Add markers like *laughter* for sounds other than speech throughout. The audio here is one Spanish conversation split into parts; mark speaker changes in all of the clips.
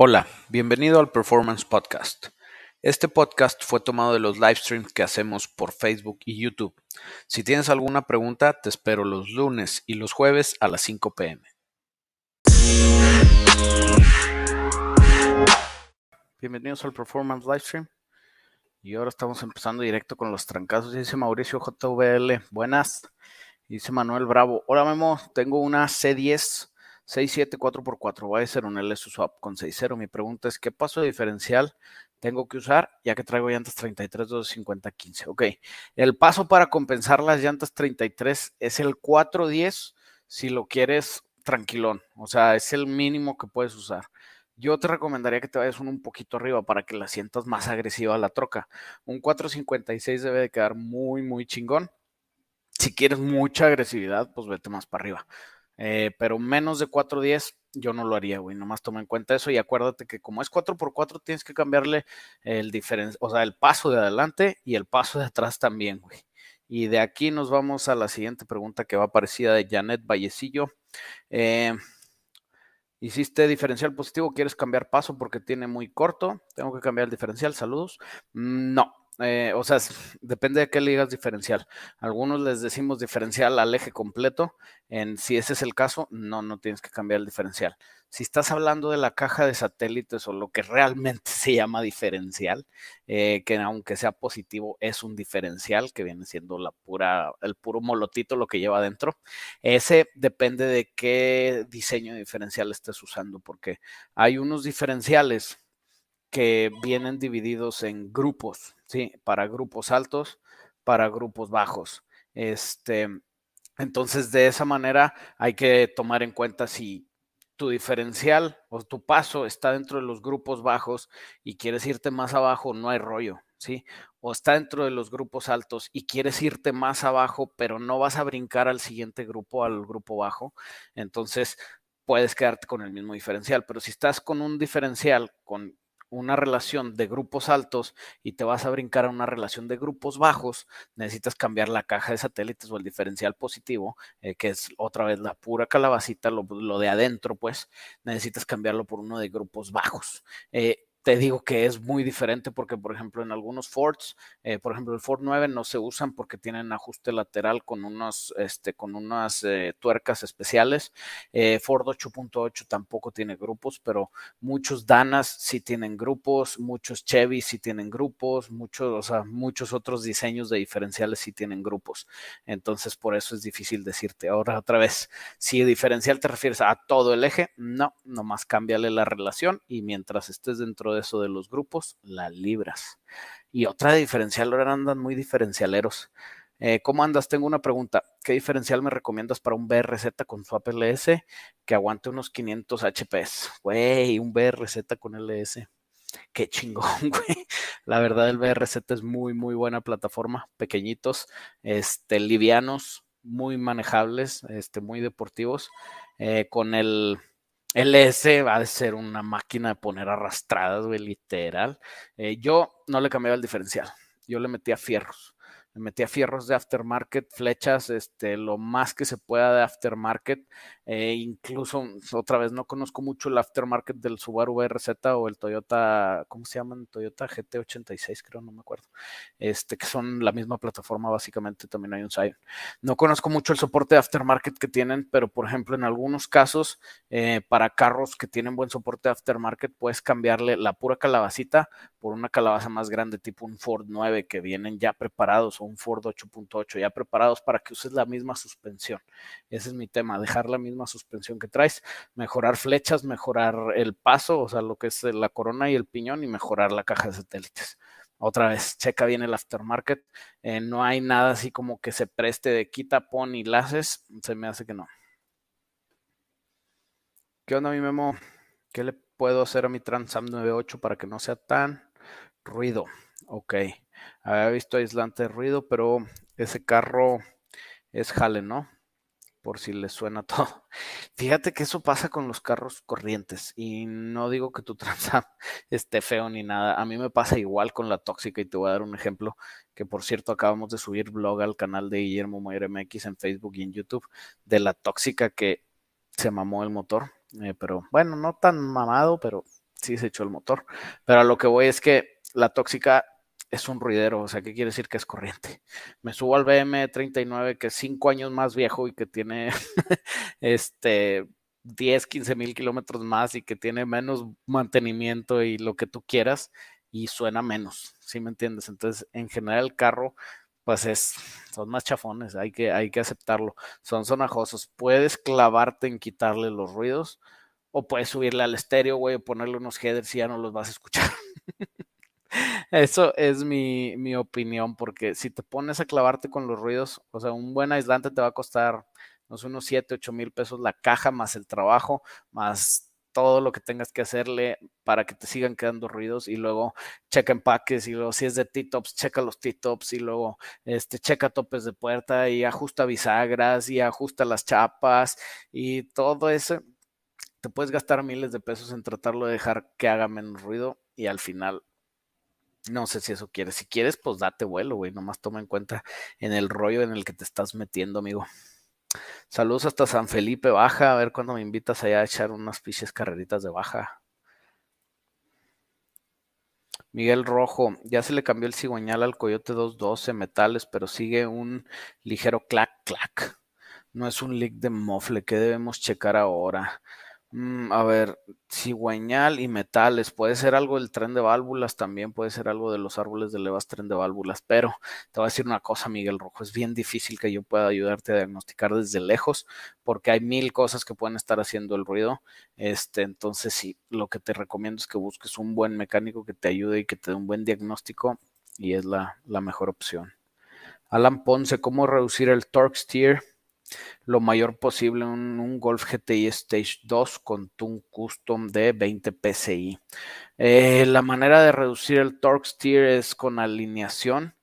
Speaker 1: Hola, bienvenido al Performance Podcast. Este podcast fue tomado de los live streams que hacemos por Facebook y YouTube. Si tienes alguna pregunta, te espero los lunes y los jueves a las 5 pm. Bienvenidos al Performance Livestream. Y ahora estamos empezando directo con los trancazos. Dice Mauricio JVL, buenas. Dice Manuel Bravo, hola Memo, tengo una C10 6.7 4x4, va a ser un LS swap con 6.0. Mi pregunta es, ¿qué paso diferencial tengo que usar ya que traigo llantas 33 250 15? Ok, el paso para compensar las llantas 33 es el 410 si lo quieres tranquilón, o sea, es el mínimo que puedes usar. Yo te recomendaría que te vayas un, un poquito arriba para que la sientas más agresiva la troca. Un 456 debe de quedar muy, muy chingón si quieres mucha agresividad, pues vete más para arriba. Eh, pero menos de 4.10 yo no lo haría, güey. Nomás toma en cuenta eso y acuérdate que como es 4x4 tienes que cambiarle el diferencia, o sea, el paso de adelante y el paso de atrás también, güey. Y de aquí nos vamos a la siguiente pregunta que va parecida de Janet Vallecillo. Eh, ¿Hiciste diferencial positivo? ¿Quieres cambiar paso porque tiene muy corto? Tengo que cambiar el diferencial. Saludos. Mm, no, eh, o sea, depende de qué le digas diferencial. Algunos les decimos diferencial al eje completo. En, si ese es el caso, no, no tienes que cambiar el diferencial. Si estás hablando de la caja de satélites o lo que realmente *laughs* se llama diferencial, eh, que aunque sea positivo, es un diferencial que viene siendo la pura, el puro molotito lo que lleva adentro. Ese depende de qué diseño diferencial estés usando, porque hay unos diferenciales que vienen divididos en grupos, ¿sí? Para grupos altos, para grupos bajos. Este, entonces, de esa manera hay que tomar en cuenta si tu diferencial o tu paso está dentro de los grupos bajos y quieres irte más abajo, no hay rollo, ¿sí? O está dentro de los grupos altos y quieres irte más abajo, pero no vas a brincar al siguiente grupo, al grupo bajo, entonces puedes quedarte con el mismo diferencial. Pero si estás con un diferencial con una relación de grupos altos y te vas a brincar a una relación de grupos bajos, necesitas cambiar la caja de satélites o el diferencial positivo, eh, que es otra vez la pura calabacita, lo, de adentro, pues necesitas cambiarlo por uno de grupos bajos. Eh, te digo que es muy diferente porque, por ejemplo, en algunos Fords, eh, por ejemplo, el Ford 9 no se usan porque tienen ajuste lateral con, unos, este, con unas eh, tuercas especiales. Eh, Ford 8.8 tampoco tiene grupos, pero muchos Danas sí tienen grupos, muchos Chevy sí tienen grupos, muchos, o sea, muchos otros diseños de diferenciales sí tienen grupos. Entonces, por eso es difícil decirte. Ahora, otra vez, si diferencial te refieres a todo el eje, no, nomás cámbiale la relación y mientras estés dentro de eso de los grupos, las libras. Y otra diferencial, ahora andan muy diferencialeros. Eh, ¿Cómo andas? Tengo una pregunta. ¿Qué diferencial me recomiendas para un BRZ con su LS que aguante unos 500 HPs? Güey, un BRZ con LS. Qué chingón, *laughs* güey. La verdad, el BRZ es muy, muy buena plataforma. Pequeñitos, este, livianos, muy manejables, este, muy deportivos. Eh, con el LS va a ser una máquina de poner arrastradas, güey, literal. Eh, yo no le cambiaba el diferencial, yo le metía fierros me metí fierros de aftermarket, flechas, este, lo más que se pueda de aftermarket. Eh, incluso, otra vez, no conozco mucho el aftermarket del Subaru BRZ o el Toyota, ¿cómo se llaman? Toyota GT86, creo, no me acuerdo. Este, que son la misma plataforma, básicamente, también hay un Scion. No conozco mucho el soporte de aftermarket que tienen, pero por ejemplo, en algunos casos, eh, para carros que tienen buen soporte de aftermarket, puedes cambiarle la pura calabacita por una calabaza más grande, tipo un Ford 9, que vienen ya preparados un Ford 8.8 ya preparados para que uses la misma suspensión. Ese es mi tema, dejar la misma suspensión que traes, mejorar flechas, mejorar el paso, o sea, lo que es la corona y el piñón y mejorar la caja de satélites. Otra vez, checa bien el aftermarket. Eh, no hay nada así como que se preste de quita, pon y laces. Se me hace que no. ¿Qué onda, mi memo? ¿Qué le puedo hacer a mi Transam 98 para que no sea tan ruido? Ok. Había visto aislante de ruido, pero ese carro es jale, ¿no? Por si le suena *laughs* todo. Fíjate que eso pasa con los carros corrientes. Y no digo que tu *laughs* Transam esté feo ni nada. A mí me pasa igual con la tóxica. Y te voy a dar un ejemplo. Que por cierto, acabamos de subir blog al canal de Guillermo Moyer MX en Facebook y en YouTube. De la tóxica que se mamó el motor. Eh, pero bueno, no tan mamado, pero sí se echó el motor. Pero a lo que voy es que la tóxica es un ruidero, o sea, ¿qué quiere decir que es corriente? *laughs* Me subo al BM39 que es cinco años más viejo y que tiene *laughs* este 10, 15 mil kilómetros más y que tiene menos mantenimiento y lo que tú quieras y suena menos, ¿sí me entiendes? Entonces, en general el carro, pues es, son más chafones, hay que, hay que aceptarlo, son sonajosos, puedes clavarte en quitarle los ruidos o puedes subirle al estéreo, güey, o ponerle unos headers y ya no los vas a escuchar. *laughs* Eso es mi, mi, opinión, porque si te pones a clavarte con los ruidos, o sea, un buen aislante te va a costar no unos 7, 8 mil pesos la caja, más el trabajo, más todo lo que tengas que hacerle para que te sigan quedando ruidos y luego checa empaques y luego si es de T-tops, checa los T-tops y luego este, checa topes de puerta y ajusta bisagras y ajusta las chapas y todo eso. Te puedes gastar miles de pesos en tratarlo de dejar que haga menos ruido y al final no sé si eso quieres. Si quieres, pues date vuelo, güey. Nomás toma en cuenta en el rollo en el que te estás metiendo, amigo. Saludos hasta San Felipe Baja. A ver cuándo me invitas allá a echar unas piches carreritas de baja. Miguel Rojo, ya se le cambió el cigüeñal al Coyote 212 metales, pero sigue un ligero clac clac. No es un leak de mofle. ¿Qué debemos checar ahora? Mm, a ver, cigüeñal y metales, puede ser algo del tren de válvulas, también puede ser algo de los árboles de levas tren de válvulas, pero te voy a decir una cosa, Miguel Rojo, es bien difícil que yo pueda ayudarte a diagnosticar desde lejos, porque hay mil cosas que pueden estar haciendo el ruido. Este, entonces sí, lo que te recomiendo es que busques un buen mecánico que te ayude y que te dé un buen diagnóstico, y es la, la mejor opción. Alan Ponce, ¿cómo reducir el torque steer? Lo mayor posible un, Golf GTI Stage 2 con un custom de 20 PSI. Eh, la manera de reducir el torque steer es con alineación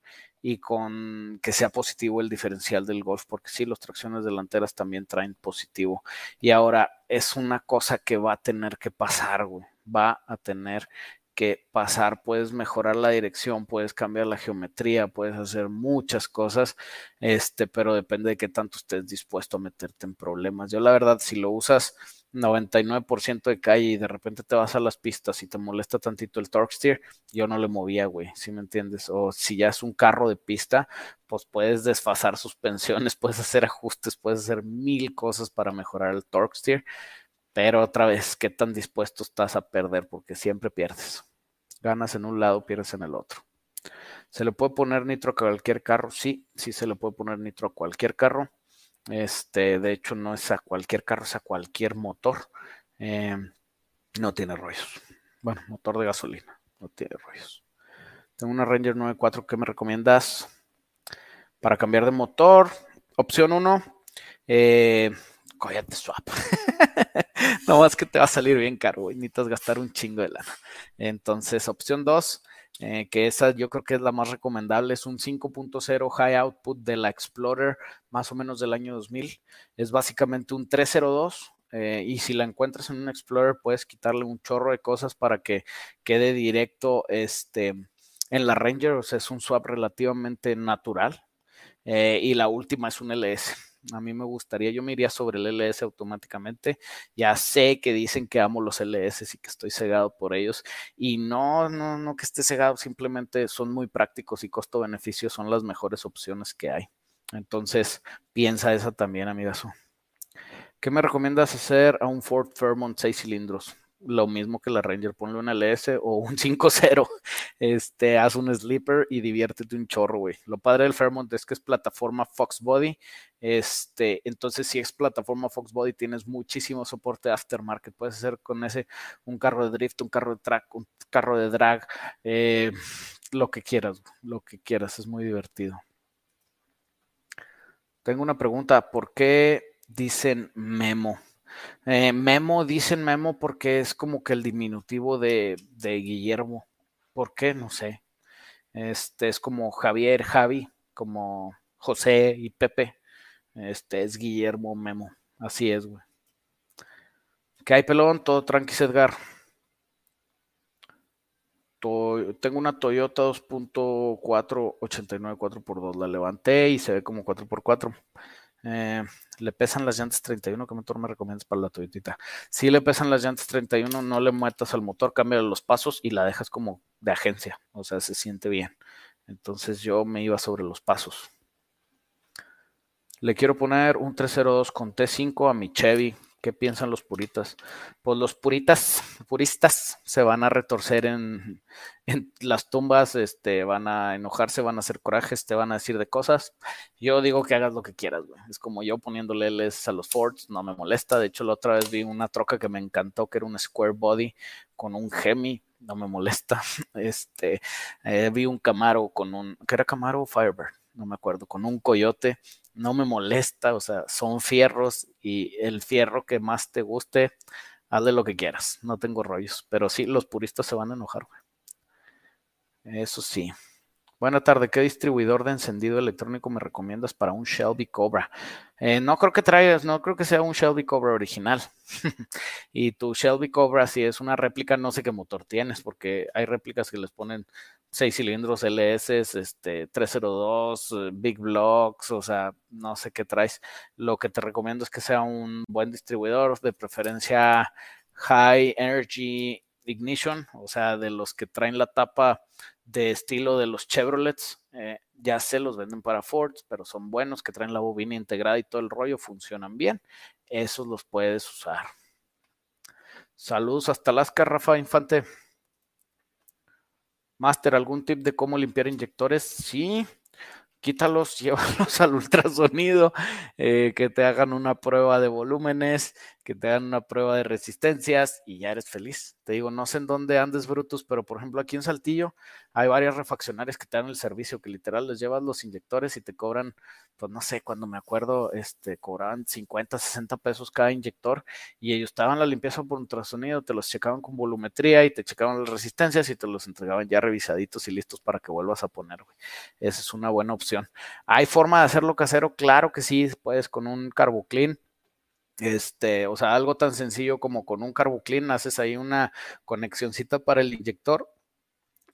Speaker 1: y con que sea positivo el diferencial del Golf, porque sí, las tracciones delanteras también traen positivo. Y ahora es una cosa que va a tener que pasar, güey. Va a tener que pasar, puedes mejorar la dirección, puedes cambiar la geometría, puedes hacer muchas cosas, este, pero depende de qué tanto estés dispuesto a meterte en problemas. Yo la verdad, si lo usas 99% de calle y de repente te vas a las pistas y te molesta tantito el torque steer, yo no le movía, güey, si me entiendes? O si ya es un carro de pista, pues puedes desfasar *laughs* suspensiones, puedes hacer ajustes, puedes hacer mil cosas para mejorar el torque steer pero otra vez, ¿qué tan dispuesto estás a perder? Porque siempre pierdes. Ganas en un lado, pierdes en el otro. ¿Se le puede poner nitro a cualquier carro? Sí, sí se le puede poner nitro a cualquier carro. Este, de hecho, no es a cualquier carro, es a cualquier motor. Em, no tiene rollos. Bueno, motor de gasolina, no tiene rollos. Tengo una Ranger 94 que me recomiendas para cambiar de motor. Opción 1, eh, Swap. *laughs* no más que te va a salir bien caro, güey. Necesitas gastar un chingo de lana. Entonces, opción 2, eh, que esa yo creo que es la más recomendable, es un 5.0 high output de la Explorer, más o menos del año 2000. Es básicamente un 302. Eh, y si la encuentras en un Explorer, puedes quitarle un chorro de cosas para que quede directo este, en la Ranger. O sea, es un swap relativamente natural. Eh, y la última es un LS a mí me gustaría, yo me iría sobre el LS automáticamente. Ya sé que dicen que amo los LS y que estoy cegado por ellos. Y no, no, no que esté cegado, simplemente son muy prácticos y costo-beneficio son las mejores opciones que hay. Entonces, piensa esa también, amigazo. ¿Qué me recomiendas hacer a un Ford Fairmont 6 cilindros? Lo mismo que la Ranger, ponle un LS o un *laughs* 5.0, este, haz un sleeper y diviértete un chorro, güey. Lo padre del Fairmont es que es plataforma Fox Body, este, entonces si es plataforma Fox Body tienes muchísimo soporte aftermarket, puedes hacer con ese un carro de drift, un carro de track, un carro de drag, eh, lo que quieras, lo que quieras, es muy divertido. Tengo una pregunta, ¿por qué dicen memo? Eh, Memo, dicen Memo porque es como que el diminutivo de, Guillermo. ¿Por qué? No sé. Este es como Javier, Javi, como José y Pepe. Este es Guillermo Memo. Así es, güey. ¿Qué hay, pelón? Todo tranqui, Edgar. tengo una Toyota 2.4 89 4x2. La levanté y se ve como 4x4. Eh, le pesan las llantas 31, ¿qué motor me recomiendas para la Toyotita? Si le pesan las llantas 31, no le metas al motor, cambia los pasos y la dejas como de agencia, o sea, se siente bien. Entonces yo me iba sobre los pasos. Le quiero poner un 302 con T5 a mi Chevy ¿Qué piensan los puritas? Pues los puritas, *laughs* puristas se van a retorcer *laughs* en, las tumbas, este, van a enojarse, van a hacer corajes, te van a decir de cosas. Yo digo que hagas lo que quieras, güey. Es como yo poniéndole Ls a los Fords, no me molesta. De hecho, la otra vez vi una troca que me encantó, que era un Square Body con un Hemi, no me molesta. *laughs* Este, eh, vi un Camaro con un, ¿qué era Camaro Firebird? No me acuerdo, con un coyote no me molesta, o sea, son fierros y el fierro que más te guste, hazle lo que quieras, no tengo rollos, pero sí, los puristas se van a enojar, güey. Eso sí. Buena tarde, ¿qué distribuidor de encendido electrónico me recomiendas para un Shelby Cobra? Eh, no creo que traigas, no creo que sea un Shelby Cobra original. *laughs* y tu Shelby Cobra, si es una réplica, no sé qué motor tienes, porque hay réplicas que les ponen 6 cilindros LS, este, 302, eh, Big Blocks, o sea, no sé qué traes. Lo que te recomiendo es que sea un buen distribuidor, de preferencia High Energy Ignition, o sea, de los que traen la tapa de estilo de los Chevrolets. Eh, ya se los venden para Ford, pero son buenos, que traen la bobina integrada y todo el rollo, funcionan bien. Esos los puedes usar. Saludos hasta Alaska, Rafa Infante. Master, ¿algún tip de cómo limpiar inyectores? Sí, quítalos, *laughs* llévalos al ultrasonido, eh, que te hagan una prueba de volúmenes, que te hagan una prueba de resistencias y ya eres feliz. Te digo, no sé en dónde andes, Brutus, pero por ejemplo aquí en Saltillo hay varias refaccionarias que te dan el servicio, que literal les llevas los inyectores y te cobran, pues no sé, cuando me acuerdo, este, cobraban 50, 60 pesos cada inyector y ellos estaban la limpieza por ultrasonido, te los checaban con volumetría y te checaban las resistencias y te los entregaban ya revisaditos y listos para que vuelvas a poner. Esa es una buena opción. ¿Hay forma de hacerlo casero? Claro que sí, puedes con un CarboClean este, o sea, algo tan sencillo como con un CarboClean, haces ahí una conexioncita para el inyector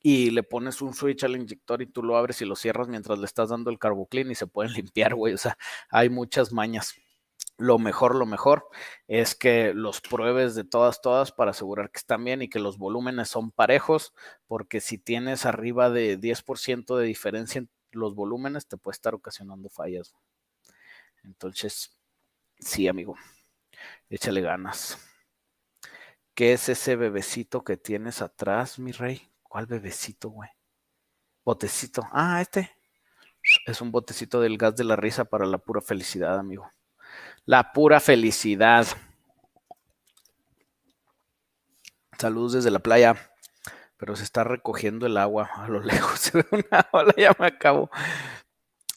Speaker 1: y le pones un switch al inyector y tú lo abres y lo cierras mientras le estás dando el CarboClean y se pueden *laughs* limpiar, güey. O sea, hay muchas mañas. Lo mejor, lo mejor es que los pruebes de todas, todas para asegurar que están bien y que los volúmenes son parejos, porque si tienes arriba de 10% de diferencia en los volúmenes, te puede estar ocasionando fallas. Entonces, Sí, amigo. Échale ganas. ¿Qué es ese bebecito que tienes atrás, mi rey? ¿Cuál bebecito, güey? Botecito. Ah, este. Es un botecito del gas de la risa para la pura felicidad, amigo. La pura felicidad. Saludos desde la playa. Pero se está recogiendo el agua a lo *laughs* lejos. Se ve una ola, ya me acabo.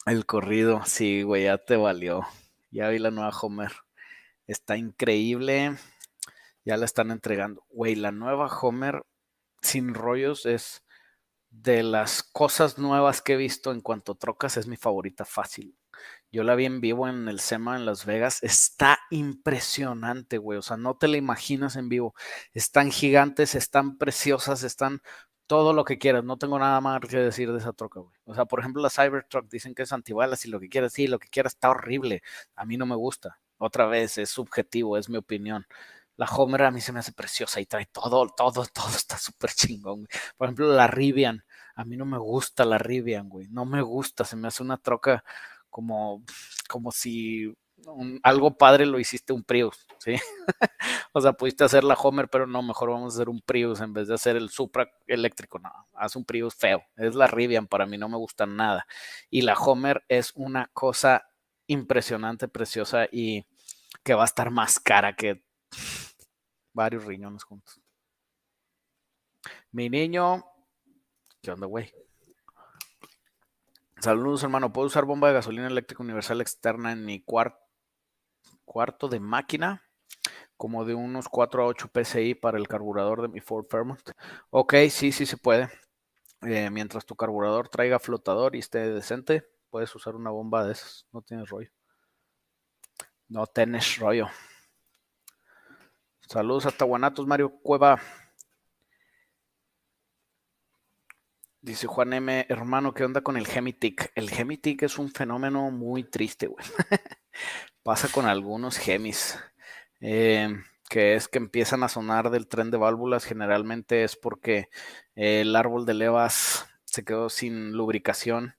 Speaker 1: El corrido. Sí, güey, ya te valió. Ya vi la nueva Homer. Está increíble. Ya la están entregando. Güey, la nueva Homer sin rollos es de las cosas nuevas que he visto en cuanto trocas. Es mi favorita fácil. Yo la vi en vivo en el SEMA en Las Vegas. Está impresionante, güey. O sea, no te la imaginas en vivo. Están gigantes, están preciosas, están todo lo que quieras. No tengo nada más que decir de esa troca, güey. O sea, por ejemplo, la Cybertruck dicen que es antibalas y lo que quieras, sí, lo que quieras está horrible. A mí no me gusta. Otra vez, es subjetivo, es mi opinión. La Homer a mí se me hace preciosa y trae todo, todo, *laughs* todo está súper chingón. Güey. Por ejemplo, la Rivian. A mí no me gusta la Rivian, güey. No me gusta. Se me hace una troca como, como si algo padre lo hiciste un Prius, ¿sí? *laughs* o sea, pudiste hacer la Homer, pero no, mejor vamos a hacer un Prius en vez de hacer el Supra eléctrico, no, haz un Prius feo, es la Rivian, para mí no me gusta nada. Y la Homer es una cosa impresionante, preciosa y que va a estar más cara que varios riñones juntos. Mi niño, ¿qué onda, güey? Saludos, hermano. ¿Puedo usar bomba de gasolina eléctrica universal externa en mi cuarto? Cuarto de máquina, como de unos 4 a 8 PSI para el carburador de mi Ford Fairmont. Ok, sí, sí se puede. Eh, mientras tu carburador traiga flotador y esté decente, puedes usar una bomba de esas. No tienes rollo. No tienes rollo. Saludos hasta Guanatos, Mario Cueva. Dice Juan M, hermano, ¿qué onda con el Gemitic? El Gemitic es un fenómeno muy triste, güey. *laughs* Pasa con algunos Gemis, eh, que es que empiezan a sonar del tren de válvulas. Generalmente es porque el árbol de levas se quedó sin lubricación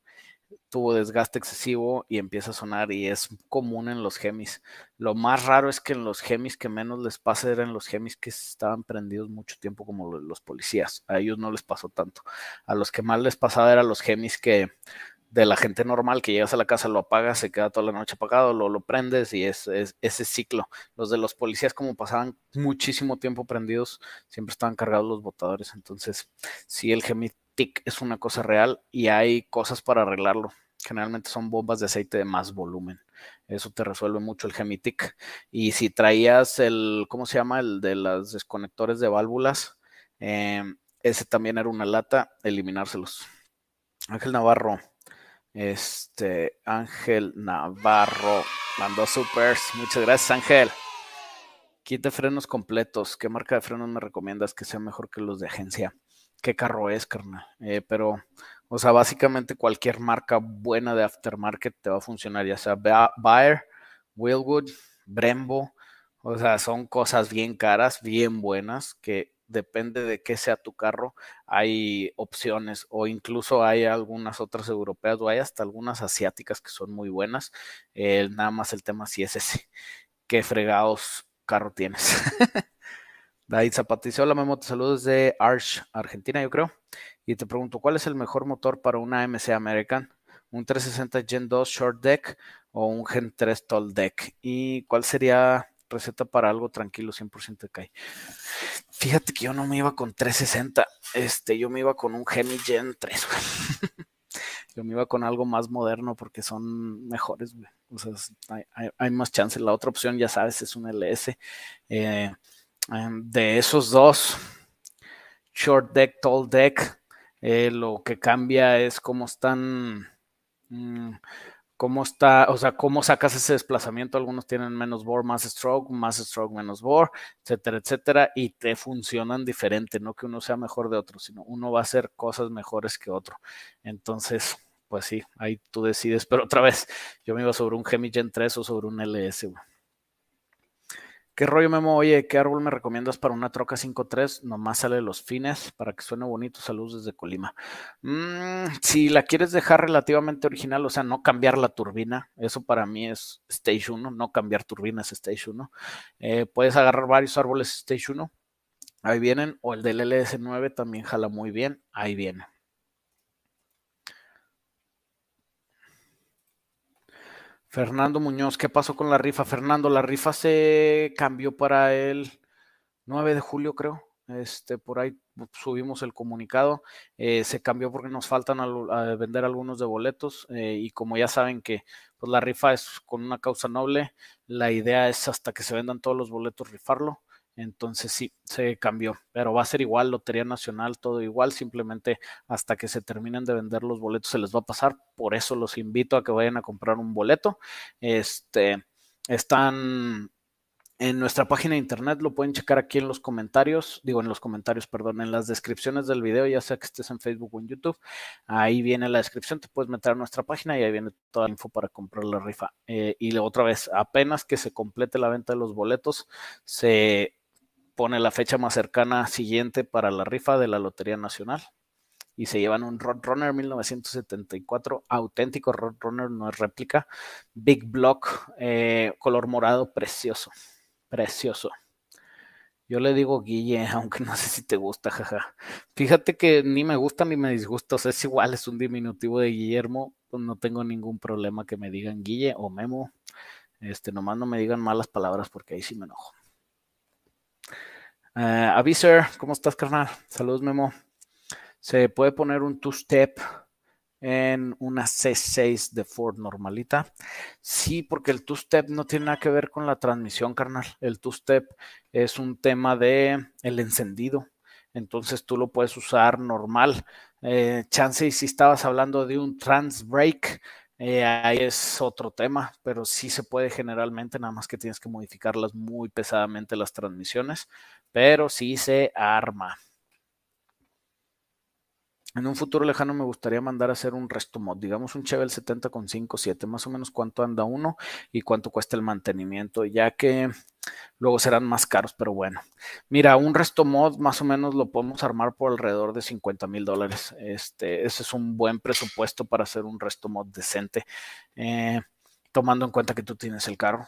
Speaker 1: tuvo desgaste excesivo y empieza a sonar y es común en los gemis. Lo más raro es que en los gemis que menos les pasa eran los gemis que estaban prendidos mucho tiempo como los policías. A ellos no les pasó tanto. A los que más les pasaba eran los gemis que de la gente normal que llegas a la casa, lo apagas, se queda toda la noche apagado, lo, lo prendes y es, ese ciclo. Los de los policías, como pasaban muchísimo tiempo prendidos, siempre estaban cargados los botadores. Entonces, si el gemi es una cosa real y hay cosas para arreglarlo. Generalmente son bombas de aceite de más volumen. Eso te resuelve mucho el Gemitic. Y si traías el, ¿cómo se llama? El de los desconectores de válvulas, em, ese también era una lata, eliminárselos. Ángel Navarro. Este, Ángel Navarro mandó supers. Muchas gracias, Ángel. Kit frenos completos. ¿Qué marca de frenos me recomiendas que sea mejor que los de agencia? qué carro es, carnal. Eh, pero, o sea, básicamente cualquier marca buena de aftermarket te va a funcionar, ya sea Bayer, Willwood, Brembo. O sea, son cosas bien caras, bien buenas, que depende de qué sea tu carro, hay opciones o incluso hay algunas otras europeas o hay hasta algunas asiáticas que son muy buenas. Nada más el tema si es ese, *laughs* qué fregados carro tienes. *laughs* David Zapatizo, hola Memo, te saludo desde Arch, Argentina, yo creo. Y te pregunto, ¿cuál es el mejor motor para una MC American? ¿Un 360 Gen 2 Short Deck o un Gen 3 Tall Deck? ¿Y cuál sería receta para algo tranquilo 100% de Kai? Fíjate que yo no me iba con 360, este, yo me iba con un Gemi Gen 3, *laughs* yo me iba con algo más moderno porque son mejores, güey. O sea, hay, hay, más chance. La otra opción, ya sabes, es un LS. Eh, Em, de esos dos, short deck, tall deck, eh, lo que cambia es cómo están, mm, cómo está, o sea, cómo sacas ese desplazamiento. Algunos tienen menos bore, más stroke, más stroke, menos bore, etcétera, etcétera, y te funcionan diferente, no que uno sea mejor de otro, sino uno va a hacer cosas mejores que otro. Entonces, pues sí, ahí tú decides, pero otra vez, yo me iba sobre un Gemi Gen 3 o sobre un LS. ¿Qué rollo, Memo? Oye, ¿qué árbol me recomiendas para una troca 5.3? Nomás sale los fines para que suene bonito. Saludos desde Colima. Mm, si la quieres dejar relativamente original, o sea, no cambiar la turbina, eso para mí es Stage 1, no cambiar turbinas Stage 1. Eh, puedes agarrar varios árboles Stage 1, ahí vienen, o el del LS9 también jala muy bien, ahí viene. Fernando Muñoz, ¿qué pasó con la rifa? Fernando, la rifa se cambió para el 9 de julio, creo. Este, por ahí subimos el comunicado. Eh, se cambió porque nos faltan vender algunos de boletos. Eh, y como ya saben que pues, la rifa es con una causa noble, la idea es hasta que se vendan todos los boletos rifarlo. Entonces sí, se cambió, pero va a ser igual, Lotería Nacional, todo igual, simplemente hasta que se terminen de vender los boletos se les va a pasar, por eso los invito a que vayan a comprar un boleto. Este, están en nuestra página de internet, lo pueden checar aquí en los comentarios, digo en los comentarios, perdón, en las descripciones del video, ya sea que estés en Facebook o en YouTube, ahí viene la descripción, te puedes meter a nuestra página y ahí viene toda la info para comprar la rifa. Eh, y otra vez, apenas que se complete la venta de los boletos, se pone la fecha más cercana siguiente para la rifa de la Lotería Nacional. Y se llevan un Roadrunner 1974, auténtico Roadrunner, no es réplica. Big Block, eh, color morado, precioso, precioso. Yo le digo Guille, *laughs* aunque no sé si te gusta, jaja. Fíjate que ni me gusta ni me disgusta, o sea, es igual, es un diminutivo de Guillermo, pues no tengo ningún problema que me digan Guille o Memo. Este, nomás no me digan malas palabras porque ahí sí me enojo. Uh, Aviser, ¿cómo estás, carnal? Saludos, Memo. Se puede poner un two-step en una C6 de Ford normalita. Sí, porque el two-step no tiene nada que ver con la transmisión, carnal. El two-step es un tema de el encendido. Entonces tú lo puedes usar normal. Eh, chance, si estabas hablando de un trans brake, eh, ahí es otro tema, pero sí se puede generalmente, nada más que tienes que modificarlas muy pesadamente las transmisiones, pero sí se arma. en un futuro lejano me gustaría mandar a hacer un resto mod, digamos un Chevel 70 con 5, 7, más o menos cuánto anda uno y cuánto cuesta el mantenimiento, ya que luego serán más caros, pero bueno. Mira, un resto mod más o menos lo podemos armar por alrededor de 50 mil dólares. Este, ese es un buen presupuesto para hacer un resto mod decente, eh, tomando en cuenta que tú tienes el carro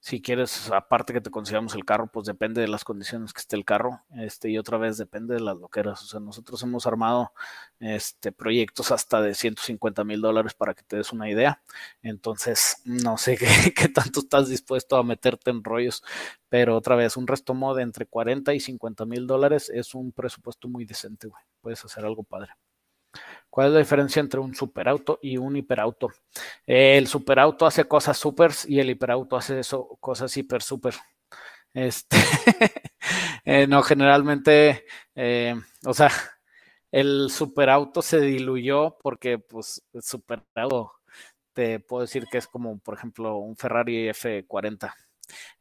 Speaker 1: si quieres, aparte que te consigamos el carro, pues depende de las condiciones que esté el carro, este, y otra vez depende de las loqueras. O sea, nosotros hemos armado este, proyectos hasta de 150 mil dólares para que te des una idea. Entonces, no sé *laughs* qué, tanto estás dispuesto a meterte en rollos, pero otra vez, un resto mod entre 40 y 50 mil dólares es un presupuesto muy decente, güey. Puedes hacer algo padre. ¿Cuál es la diferencia entre un superauto y un hiperauto? el superauto hace cosas supers y el hiperauto hace eso, cosas hiper super. Este, *laughs* eh, no, generalmente, eh, o sea, el superauto se diluyó porque, pues, el superauto te puedo decir que es como, por ejemplo, un Ferrari F40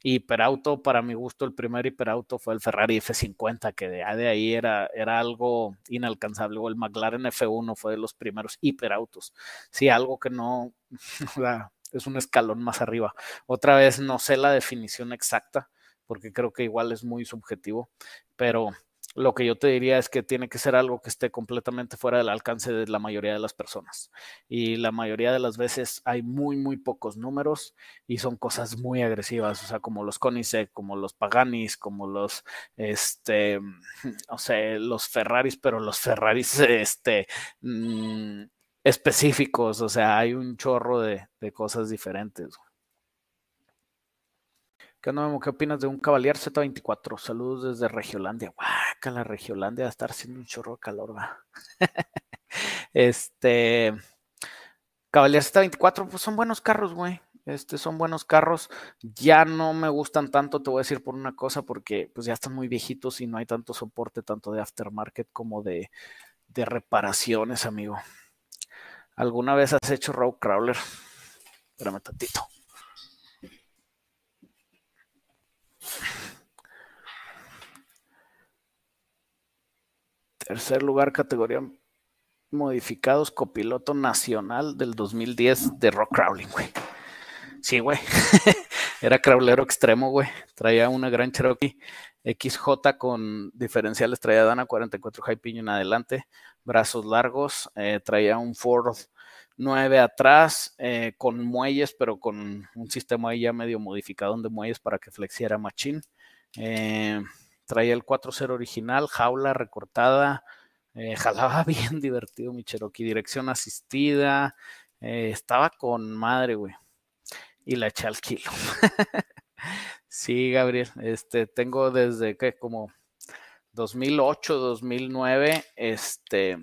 Speaker 1: hiperauto, para mi gusto, el primer hiperauto fue el Ferrari F50, que de, ahí era, era algo inalcanzable, o el McLaren F1 fue de los primeros hiperautos. Sí, algo que no, *laughs* es un escalón más arriba. Otra vez, no sé la definición exacta, porque creo que igual es muy subjetivo, pero lo que yo te diría es que tiene que ser algo que esté completamente fuera del alcance de la mayoría de las personas. Y la mayoría de las veces hay muy, muy pocos números y son cosas muy agresivas, o sea, como los Koenigsegg, como los Paganis, como los, este, los Ferraris, pero los Ferraris, *laughs* este, mm, específicos, o sea, hay un chorro de, de cosas diferentes. ¿Qué onda, ¿Qué opinas de un Cavalier Z24? Saludos desde Regiolandia. Guaca, la Regiolandia va a estar haciendo un chorro de calor, va. *laughs* este. Cavalier Z24, pues son buenos carros, güey. Este, son buenos carros. Ya no me gustan tanto, te voy a decir por una cosa, porque pues ya están muy viejitos y no hay tanto soporte, tanto de aftermarket como de, de reparaciones, amigo. ¿Alguna vez has hecho road crawler? Espérame tantito. Tercer lugar, categoría modificados, copiloto nacional del 2010 de rock crawling, güey. Sí, güey. *laughs* Era crawlero extremo, güey. Traía una gran Cherokee XJ con diferenciales, traía Dana 44 High Pinion adelante, brazos largos, eh, traía un Ford 9 atrás eh, con muelles, pero con un sistema ahí ya medio modificado de muelles para que flexiera machine. Eh, traía el 4.0 original, jaula recortada, eh, *laughs* jalaba bien divertido mi Cherokee, dirección asistida, estaba con madre, güey. Y la eché al kilo. *laughs* sí, Gabriel, este, tengo desde que como 2008, 2009, este,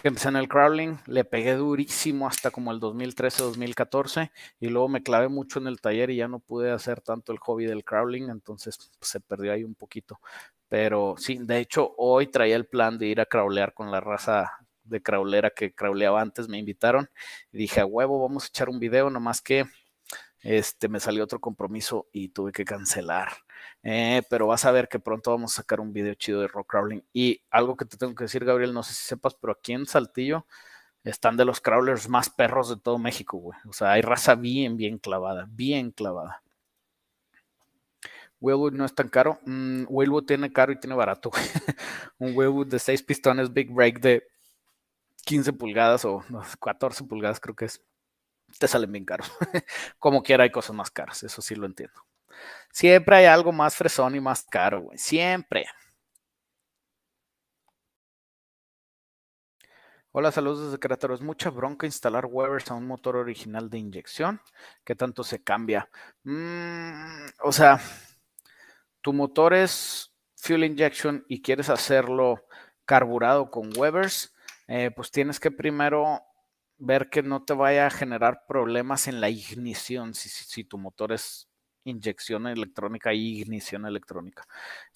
Speaker 1: que empecé en el crawling, le pegué durísimo hasta como el 2013, 2014 y luego me clavé mucho en el taller y ya no pude hacer tanto el hobby del crawling, entonces pues, se perdió ahí un poquito. Pero sí, de hecho hoy traía el plan de ir a crawlear con la raza de crawlera que crawleaba antes, me invitaron y dije, a huevo, vamos a echar un video, nomás que este, me salió otro compromiso y tuve que cancelar. Eh, pero vas a ver que pronto vamos a sacar un video chido de rock crawling. Y algo que te tengo que decir, Gabriel, no sé si sepas, pero aquí en Saltillo están de los crawlers más perros de todo México, güey. O sea, hay raza bien, bien clavada, bien clavada. Wheelwood no es tan caro. Mm, tiene caro y tiene barato. *laughs* un Wheelwood de 6 pistones Big Break de 15 pulgadas o 14 pulgadas creo que es te salen bien caros. *laughs* Como quiera hay cosas más caras, eso sí lo entiendo. Siempre hay algo más fresón y más caro, güey. Siempre. Hola, saludos desde Querétaro. Es mucha bronca instalar Webers a un motor original de inyección. ¿Qué tanto se cambia? Mm, o sea, tu motor es fuel injection y quieres hacerlo carburado con Webers, eh, pues tienes que primero ver que no te vaya a generar problemas en la ignición si, tu motor es inyección electrónica y ignición electrónica.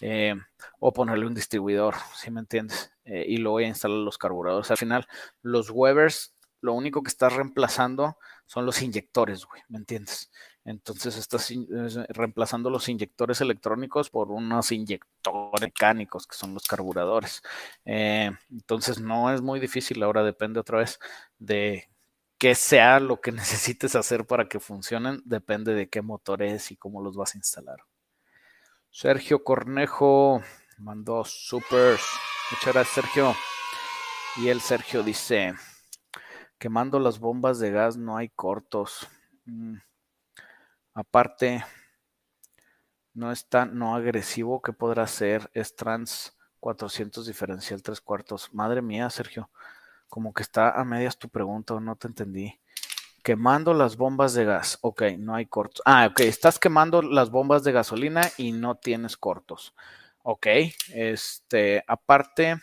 Speaker 1: Eh, o ponerle un distribuidor, si me entiendes. Eh, y luego instalar los carburadores. Al final, los Webers, lo único que estás reemplazando son los inyectores, güey, ¿me entiendes? Entonces estás reemplazando los inyectores electrónicos por unos inyectores mecánicos que son los carburadores. Eh, entonces no es muy difícil, ahora depende otra vez de qué sea lo que *laughs* necesites hacer para que funcionen, depende de qué motor es y cómo los vas a instalar. Sergio Cornejo mandó supers. Muchas gracias, Sergio. Y el Sergio dice, quemando las bombas de gas no hay cortos. Mm. Aparte, no está no agresivo. ¿Qué podrá ser? Es trans 400 diferencial 3 cuartos. Madre mía, Sergio. Como que está a medias tu pregunta, no te entendí. Quemando las bombas de gas. Ok, no hay cortos. Ah, ok, estás quemando las bombas de gasolina y no tienes cortos. Ok, este, aparte,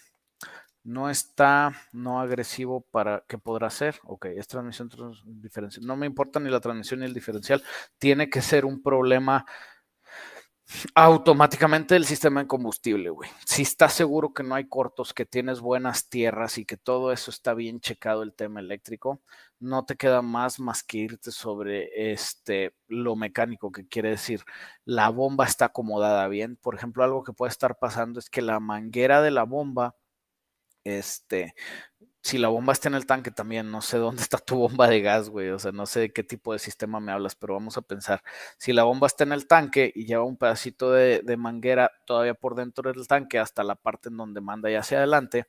Speaker 1: no está no agresivo para qué podrá ser. Ok, es transmisión diferencial. No me importa ni la transmisión ni el diferencial. Tiene que ser un problema automáticamente del sistema de combustible, güey. Si estás seguro que no hay cortos, que tienes buenas tierras y que todo eso está bien checado el tema eléctrico, no te queda más más que irte sobre este lo mecánico, que quiere decir la bomba está acomodada bien. Por ejemplo, algo que puede estar pasando es que la manguera de la bomba este, si la bomba está en el tanque también, no sé dónde *laughs* está tu bomba de gas, güey, o sea, no sé de qué tipo de sistema me hablas, pero vamos a pensar, si la bomba está en el tanque y lleva un pedacito de, de manguera todavía por dentro del tanque hasta la parte en donde manda ya hacia adelante,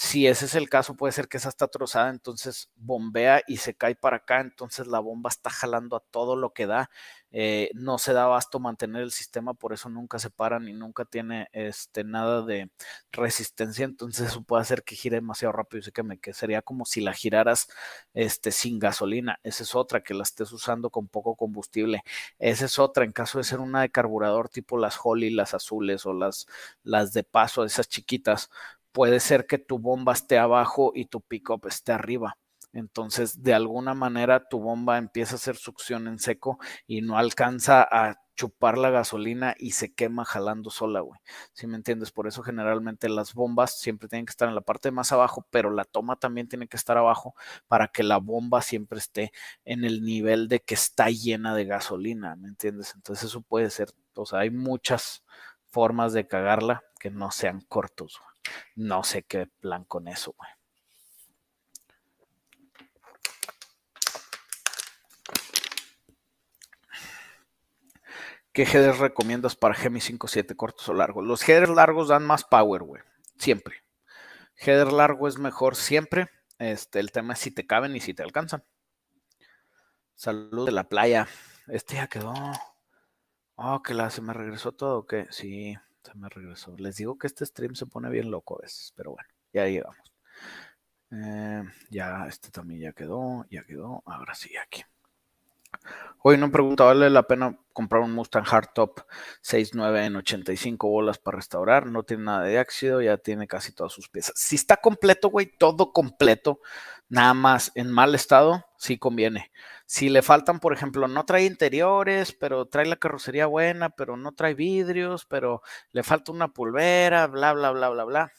Speaker 1: si ese es el caso, puede ser que esa está trozada, entonces bombea y se cae para acá, entonces la bomba está jalando a todo lo que da. Eh, no se da abasto mantener el sistema, por eso nunca se para ni nunca tiene este, nada de resistencia, entonces eso puede hacer que gire demasiado rápido y que, me, que sería como si la giraras este, sin gasolina. Esa es otra, que la estés usando con poco combustible. Esa es otra, en caso de ser una de carburador tipo las Holly, las azules o las, las de paso, esas chiquitas, puede ser que tu bomba esté abajo y tu pickup esté arriba. Entonces, de alguna manera, tu bomba empieza a hacer succión en seco y no alcanza a chupar la gasolina y se quema jalando sola, güey. Si me entiendes? Por eso generalmente las bombas siempre tienen que estar en la parte más abajo, pero la toma también tiene que estar abajo para que la bomba siempre esté en el nivel de que está llena de gasolina, ¿me entiendes? Entonces eso puede ser, o sea, hay muchas formas de cagarla que no sean cortos. No sé qué plan con eso, güey. ¿Qué headers recomiendas para Gemi 5.7 cortos o largos? Los headers largos dan más power, güey. Siempre. Header largo es mejor siempre. Este, el tema es si te caben y si te alcanzan. Salud de la playa. Este ya quedó. Oh, que la se me regresó todo, ¿qué? Sí me regresó. Les digo que este stream se pone bien loco a veces, pero bueno, ya llegamos. Eh, ya, este también ya quedó, ya quedó. Ahora sí, aquí. Hoy no pregunta, ¿vale la pena comprar un Mustang Hardtop 6.9 en 85 bolas para restaurar? No tiene nada de ácido, ya tiene casi todas sus piezas. Si está completo, güey, todo completo, nada más en mal estado, sí conviene. Si le faltan, por ejemplo, no trae interiores, pero trae la carrocería buena, pero no trae vidrios, pero le falta una pulvera, bla, bla, bla, bla, bla,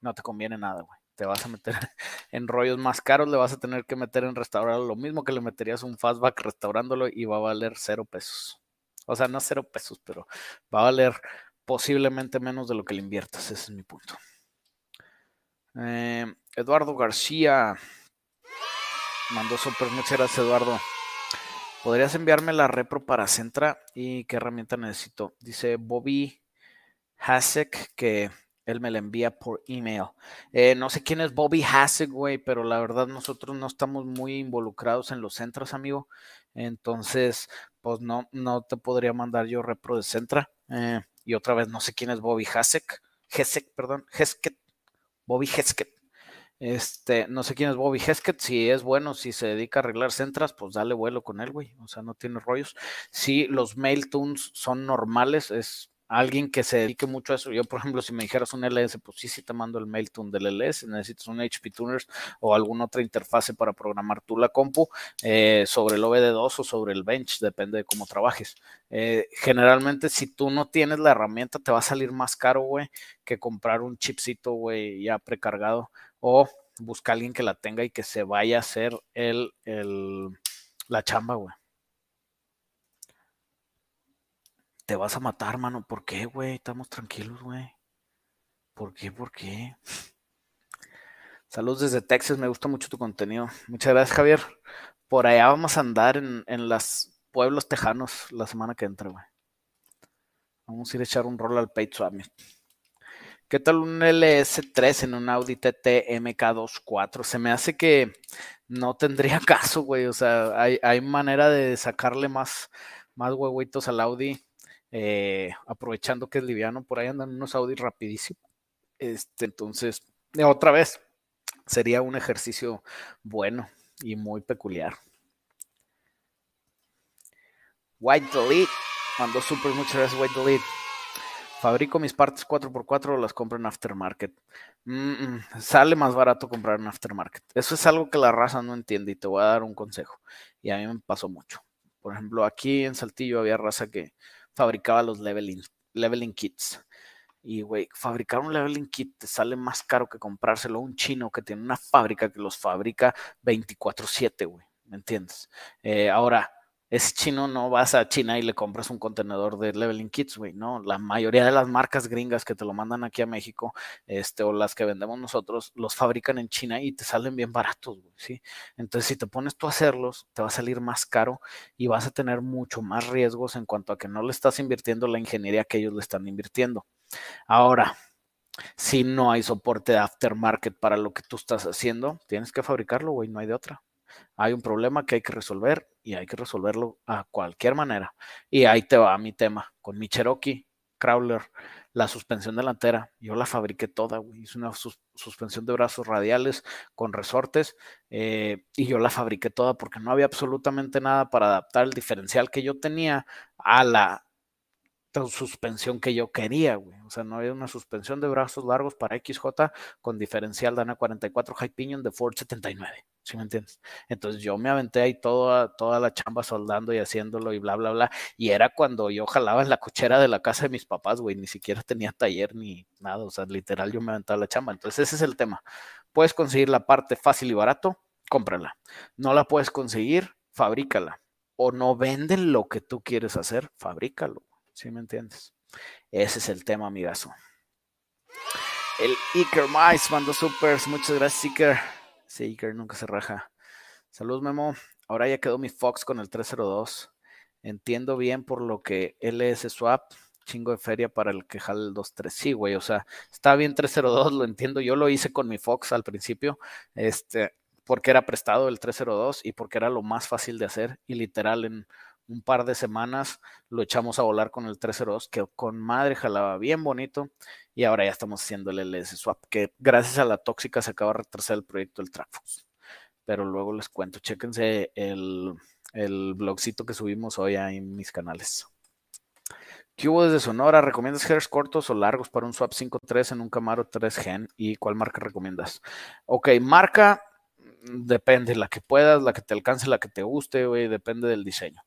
Speaker 1: no te conviene nada, güey te vas a meter *laughs* en rollos más caros, le vas a tener que meter en restaurar lo mismo que le meterías un fastback restaurándolo y va a valer cero pesos. O sea, no cero pesos, pero va a valer posiblemente menos de lo que le inviertas. Ese es mi punto. Eh, Eduardo García mandó super. Muchas gracias, Eduardo. ¿Podrías enviarme la repro para Centra y qué herramienta necesito? Dice Bobby Hasek que él me la envía por email. Eh, no sé quién es Bobby Hassegway, pero la verdad nosotros no estamos muy involucrados en los centros, amigo. Entonces, pues no, no te podría mandar yo repro de Centra. Eh, y otra vez, no sé quién es Bobby Hasek. Hesek, perdón. Hesket. Bobby Hesket. Este, no sé quién es Bobby Hesket. Si es bueno, si se dedica a arreglar centras, pues dale vuelo con él, güey. O sea, no tiene rollos. Si los mail tunes son normales, es alguien que se dedique mucho a eso. Yo, por ejemplo, si me dijeras un LS, pues sí, sí te mando el mail del LS, necesitas un HP Tuners o alguna otra interfase para programar tú la compu eh, sobre el OBD2 o sobre el bench, depende de cómo trabajes. Eh, generalmente, si tú no tienes la herramienta, te va a salir más caro, güey, que comprar un chipcito, güey, ya precargado o buscar a alguien que la tenga y que se vaya a hacer el, el la chamba, güey. Te vas a matar, mano. ¿Por qué, güey? Estamos tranquilos, güey. ¿Por qué? ¿Por qué? Saludos desde Texas, me gusta mucho tu contenido. Muchas gracias, Javier. Por allá vamos a andar en, en los pueblos tejanos la semana que entra, güey. Vamos a ir a echar un rol al Pay Summit. ¿Qué tal un LS3 en un Audi TT MK24? Se me hace que no tendría *laughs* caso, güey. O sea, hay, hay manera de sacarle más, más huevitos al Audi, eh, aprovechando que es liviano. Por ahí andan unos Audi rapidísimo. Este, entonces, otra vez, sería un ejercicio bueno y muy peculiar. White Delete, mandó super, muchas gracias White Delete. Fabrico mis partes 4x4 o las compro en aftermarket. Sale más barato comprar en aftermarket. Eso es algo que la raza no entiende y te voy a dar un consejo. Y a mí me pasó mucho. Por ejemplo, aquí en Saltillo había raza que fabricaba los leveling, leveling kits. Y, güey, fabricar un leveling kit te sale más caro que comprárselo a un chino que tiene una fábrica que los fabrica 24/7, güey. ¿Me entiendes? Eh, ahora, ese chino no vas a China y le compras un contenedor de leveling kits, güey, no, la mayoría de las marcas gringas que te lo mandan aquí a México, este, o las que vendemos nosotros, los fabrican en China y te salen bien baratos, güey, ¿sí? Entonces, si te pones tú a hacerlos, te va a salir más caro y vas a tener mucho más riesgos en cuanto a que no le estás invirtiendo la ingeniería que ellos le están invirtiendo. Ahora, si no hay soporte de aftermarket para lo que tú estás haciendo, tienes que fabricarlo, güey, no hay de otra. Hay un problema que hay que resolver y hay que resolverlo a cualquier manera. Y ahí te va mi tema. Con mi Cherokee Crawler, la suspensión delantera, yo la fabriqué toda, güey. Hice una suspensión de brazos radiales con resortes eh, y yo la fabriqué toda porque no había absolutamente nada para adaptar el diferencial que yo tenía a la suspensión que yo quería, güey. O sea, no había una suspensión de brazos largos para XJ con diferencial Dana 44 High Pinion de Ford 79. ¿Sí me entiendes? Entonces yo me aventé ahí toda, toda la chamba soldando y haciéndolo y bla, bla, bla. Y era cuando yo jalaba en la cochera de la casa de mis papás, güey. Ni siquiera tenía taller ni nada. O sea, literal yo me aventaba la chamba. Entonces ese es el tema. Puedes conseguir la parte fácil y barato, cómprala. No la puedes conseguir, fabrícala. O no venden lo que tú quieres hacer, fabrícalo. ¿Sí me entiendes? Ese es el tema, amigazo. El Iker Mice mandó supers. Muchas gracias, Iker. Sí, Iker nunca se raja. Saludos, Memo. Ahora ya quedó mi Fox con el 302. Entiendo bien por lo que LS Swap, chingo de feria para el que jale el 23. Sí, güey, o sea, está bien 302, lo entiendo. Yo lo hice con mi Fox al principio, este, porque era prestado el 302 y porque era lo más fácil de hacer y literal en un par de semanas lo echamos a volar con el 302, que con madre jalaba bien bonito y ahora ya estamos haciendo el LS Swap, que gracias a la tóxica se acaba de retrasar el proyecto del Trackfox. Pero luego les cuento, chéquense el, el blogcito que subimos hoy en mis canales. ¿Qué hubo desde Sonora? ¿Recomiendas hairs cortos o largos para un Swap 5.3 en un Camaro 3 Gen? ¿Y cuál marca recomiendas? Ok, marca depende, la que puedas, la que te alcance, la que te guste, güey, depende del diseño.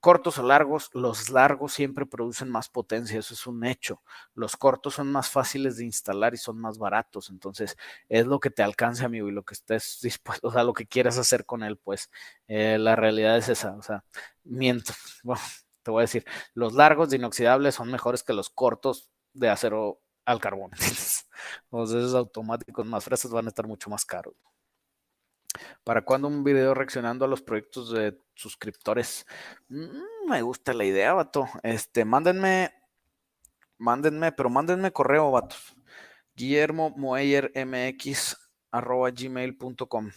Speaker 1: Cortos o largos, los largos siempre producen más potencia, eso es un hecho. Los cortos son más fáciles de instalar y son más baratos, entonces es lo que te alcance, amigo, y lo que estés *laughs* dispuesto, o sea, lo que quieras hacer con él, pues eh, la realidad es esa, o sea, miento, *laughs* bueno, te voy a decir, los largos de inoxidable son mejores que los cortos de acero al carbón. *laughs* Entonces, esos automáticos más frescos van a estar mucho más caros. ¿Para cuándo un video reaccionando a los proyectos de suscriptores? Mm, me gusta la idea, vato. Este, mándenme, mándenme, pero mándenme correo, vatos. Guillermo Moeller MX arroba gmail.com.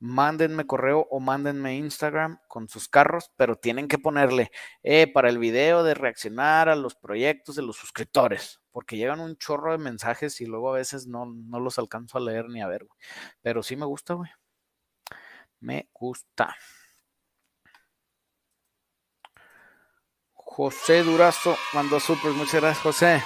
Speaker 1: Mándenme correo o mándenme Instagram con sus carros, pero tienen que ponerle eh, para el video de reaccionar a los proyectos de los suscriptores, porque llegan un chorro de mensajes y luego a veces no, no los alcanzo a leer ni a ver, güey. Pero sí me gusta, güey. Me gusta. José Durazo mandó super. Muchas gracias, José.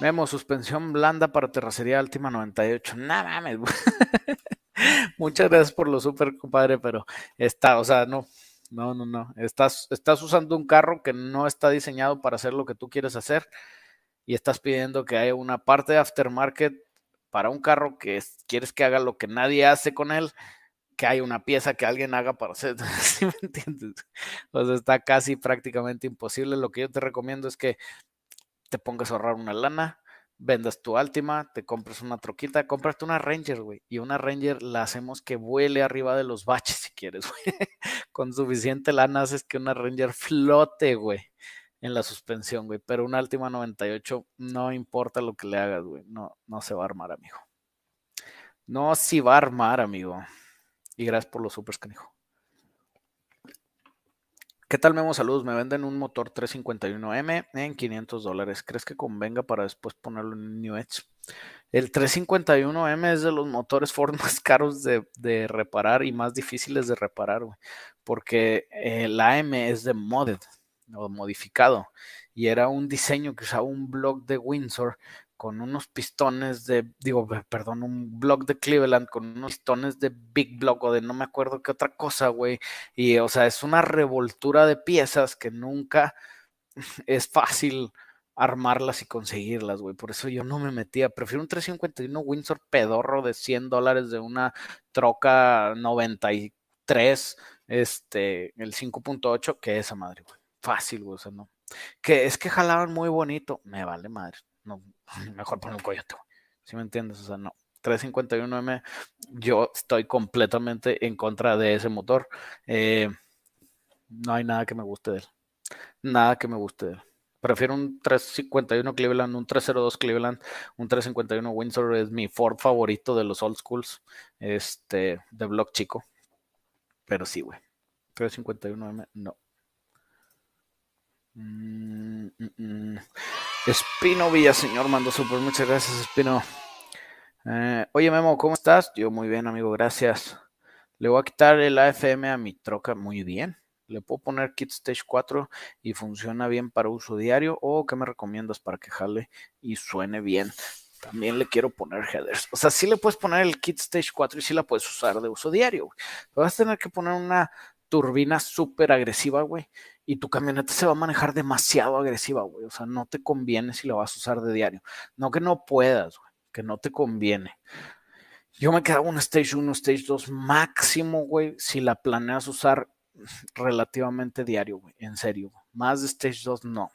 Speaker 1: Vemos suspensión blanda para terracería última 98. Nada. *laughs* Muchas gracias por lo super, compadre, pero está, o sea, no, no, no, no. Estás, estás usando un carro que no está diseñado para hacer lo que tú quieres hacer y estás pidiendo que haya una parte de aftermarket para un carro que quieres que haga lo que nadie hace con él que hay una pieza que alguien haga para hacer, *laughs* ¿sí me entiendes? O sea, está casi prácticamente imposible. Lo que yo te recomiendo es que te pongas a ahorrar una lana, vendas tu Altima, te compras una troquita, cómprate una Ranger, güey. Y una Ranger la hacemos que vuele arriba de los baches si quieres, *laughs* güey. Con suficiente lana haces que una Ranger flote, güey, en la suspensión, güey. Pero una Altima 98 no importa lo que le hagas, güey. No, no se va a armar, amigo. No, si va a armar, amigo. Y gracias por los supers, canijo. ¿Qué tal, Memo? Saludos. Me venden un motor 351M en 500 dólares. ¿Crees que convenga para después ponerlo en New Edge? El 351M es de los motores Ford *laughs* más caros de, reparar y más difíciles de reparar, güey. Porque el AM es de modded o modificado y era un diseño que usaba un blog de Windsor con unos pistones de, digo, perdón, un blog de Cleveland con unos pistones de Big Block o de no me acuerdo qué otra cosa, güey. Y, o sea, es una revoltura de piezas que nunca *laughs* es fácil armarlas y conseguirlas, güey. Por eso yo no me metía. Prefiero un 351 Windsor pedorro de 100 dólares de una troca 93, este, el 5.8, que esa madre, güey. Fácil, güey. O sea, no. Que es que jalaban muy bonito. Me vale madre. No, mejor poner un coyote, ¿Sí me entiendes? O sea, no. 351M, yo estoy completamente en contra de ese motor. Eh, no hay nada que me guste de él. Nada que me guste de él. Prefiero un 351 Cleveland, un 302 Cleveland, un 351 Windsor es mi Ford favorito de los old schools, este, de block chico. Pero sí, güey. 351M, no. Mm, mm, mm. Espino Villaseñor mandó super, muchas gracias Espino. Eh, oye Memo, ¿cómo estás? Yo muy bien amigo, gracias. Le voy a quitar el AFM a mi troca, muy bien. Le puedo poner Kit Stage 4 y funciona bien para uso diario o qué me recomiendas para que jale y suene bien. También le quiero poner headers. O sea, sí le puedes poner el Kit Stage 4 y sí la puedes usar de uso diario. Pero vas a tener que poner una turbina súper agresiva, güey y tu camioneta se va a manejar demasiado agresiva, güey. O sea, no te conviene si la vas a usar de diario. No que no puedas, güey, que no te conviene. Yo me quedaba un Stage 1, Stage 2 máximo, güey, si la planeas usar relativamente diario, güey, en serio. Más de Stage 2 no.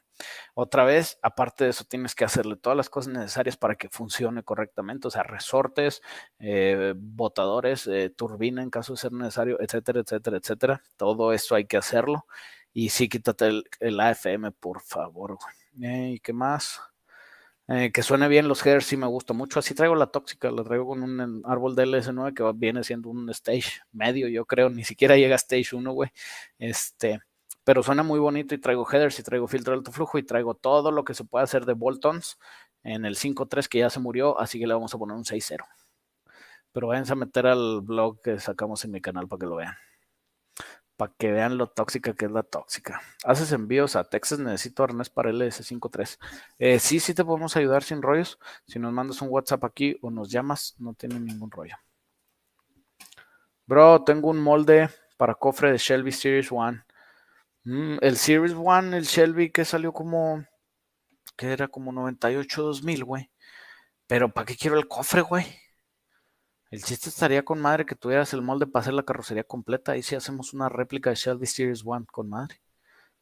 Speaker 1: Otra vez, aparte de eso, tienes que hacerle todas las cosas necesarias para que funcione correctamente, o sea, resortes, eh, botadores, eh, turbina en caso de ser necesario, etcétera, etcétera, etcétera. Todo eso hay que hacerlo. Y sí, quítate el, AFM, por favor. Eh, ¿Y qué más? Eh, que suene bien los headers, sí me gusta mucho. Así traigo la tóxica, la traigo con un árbol de LS9 que viene siendo un stage medio, yo creo. Ni siquiera llega a stage 1, güey. Este, pero suena muy bonito y traigo headers y traigo filtro de alto flujo y traigo todo lo que se puede hacer de Boltons en el 5.3 que ya se murió, así que le vamos a poner un 6.0. Pero váyanse a meter al blog que sacamos en mi canal para que lo vean para que vean lo tóxica que es la tóxica. Haces envíos a Texas, necesito arnés para LS53. Eh, sí, sí te podemos ayudar sin rollos. Si nos mandas un WhatsApp aquí o nos llamas, no tiene ningún rollo. Bro, tengo un molde para cofre de Shelby Series 1. Mm, el Series 1, el Shelby que salió como, que era como 98 2000, güey. Pero ¿para qué quiero el cofre, güey? El chiste estaría con madre que tuvieras el molde para hacer la carrocería completa. Y si hacemos una réplica de Shelby Series 1 con madre.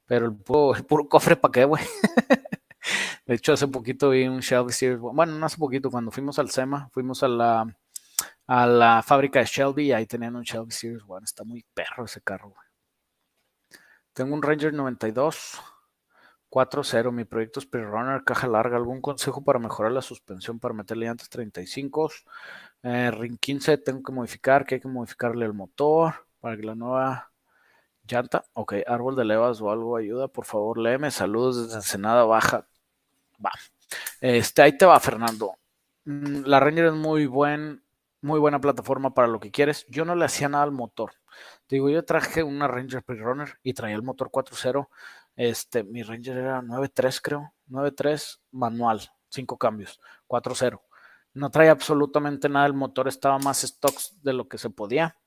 Speaker 1: Pero el puro, cofre, ¿para qué, güey? *laughs* de hecho, hace poquito vi un Shelby Series 1. Bueno, no hace poquito, cuando fuimos al SEMA, fuimos a la, a la fábrica de Shelby y ahí tenían un Shelby Series 1. Está muy perro ese carro, güey. Tengo un Ranger 92. 4.0, mi proyecto es Runner, caja larga. ¿Algún consejo para mejorar la suspensión para meterle llantas 35? Eh, ring 15 tengo que modificar, que hay que modificarle el motor para que la nueva llanta. Ok, árbol de levas o algo ayuda, por favor, léeme. Saludos desde Ensenada Baja. Va. Este, ahí te va, Fernando. Mm, la Ranger es muy buen, muy buena plataforma para lo que quieres. Yo no le hacía nada al motor. Digo, yo traje una Ranger Pre-Runner y traía el motor 4.0. Este, mi Ranger era 9.3, creo. 9.3 manual, 5 cambios, 4.0 no trae absolutamente nada, el motor estaba más stocks de lo que se podía.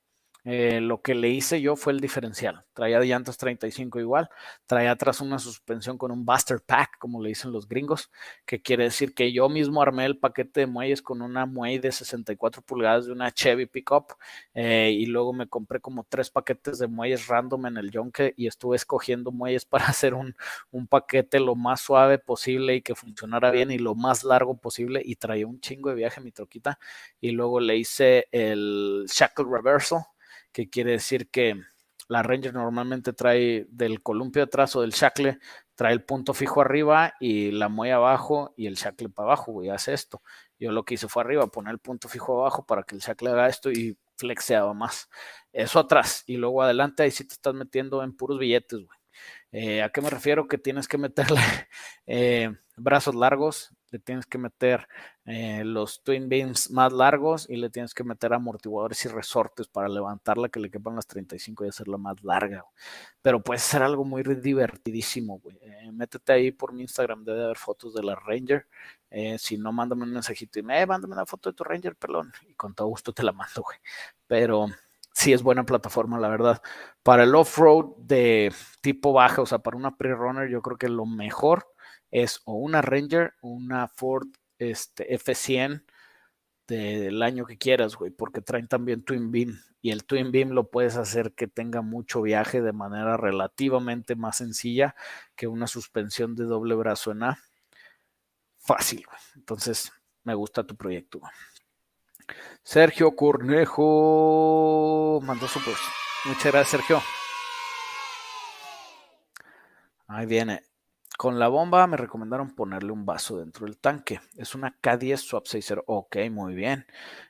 Speaker 1: Eh, lo que le hice yo fue el diferencial. Traía de llantas 35 igual, traía atrás una suspensión con un Buster Pack, como le dicen los gringos, que quiere decir que yo mismo armé el paquete de muelles con una muelle de 64 pulgadas de una Chevy Pickup eh, y luego me compré como tres paquetes de muelles random en el Yonke y estuve escogiendo muelles *laughs* para hacer un, un paquete lo más suave posible y que funcionara bien y lo más largo posible y traía un chingo de viaje mi troquita y luego le hice el shackle reversal que quiere decir que la Ranger normalmente trae del columpio atrás o del shackle, trae el punto fijo arriba y la muella abajo y el shackle para abajo, y hace esto. Yo lo que hice fue arriba, poner el punto fijo abajo para que el shackle haga esto y flexeaba más. Eso atrás y luego adelante, ahí sí te estás metiendo en puros billetes, güey. Eh, ¿A qué me refiero? Que tienes que meterle *laughs* eh, brazos largos, le tienes que meter eh, los twin beams más largos y le tienes que meter amortiguadores y resortes para levantarla que le quepan las 35 y hacerla más larga. Pero puede ser algo muy divertidísimo, güey. métete ahí por mi Instagram, debe haber fotos de la Ranger. si no, mándame un mensajito y me, mándame una foto de tu Ranger, pelón. Y con todo gusto te la mando, güey. Pero sí es buena plataforma, la verdad. Para el off-road de tipo baja, o sea, para una pre-runner, yo creo que lo mejor es o una Ranger o una Ford este, F100 del año que quieras, güey, porque traen también Twin Beam y el Twin Beam lo puedes hacer que tenga mucho viaje de manera relativamente más sencilla que una suspensión de doble brazo en A. Fácil, güey. Entonces, me gusta tu proyecto. Güey. Sergio Cornejo mandó su post. Muchas gracias, Sergio. Ahí viene. Con la bomba me recomendaron ponerle un vaso dentro del tanque. Es una K10 Swap 6.0. Ok, muy bien.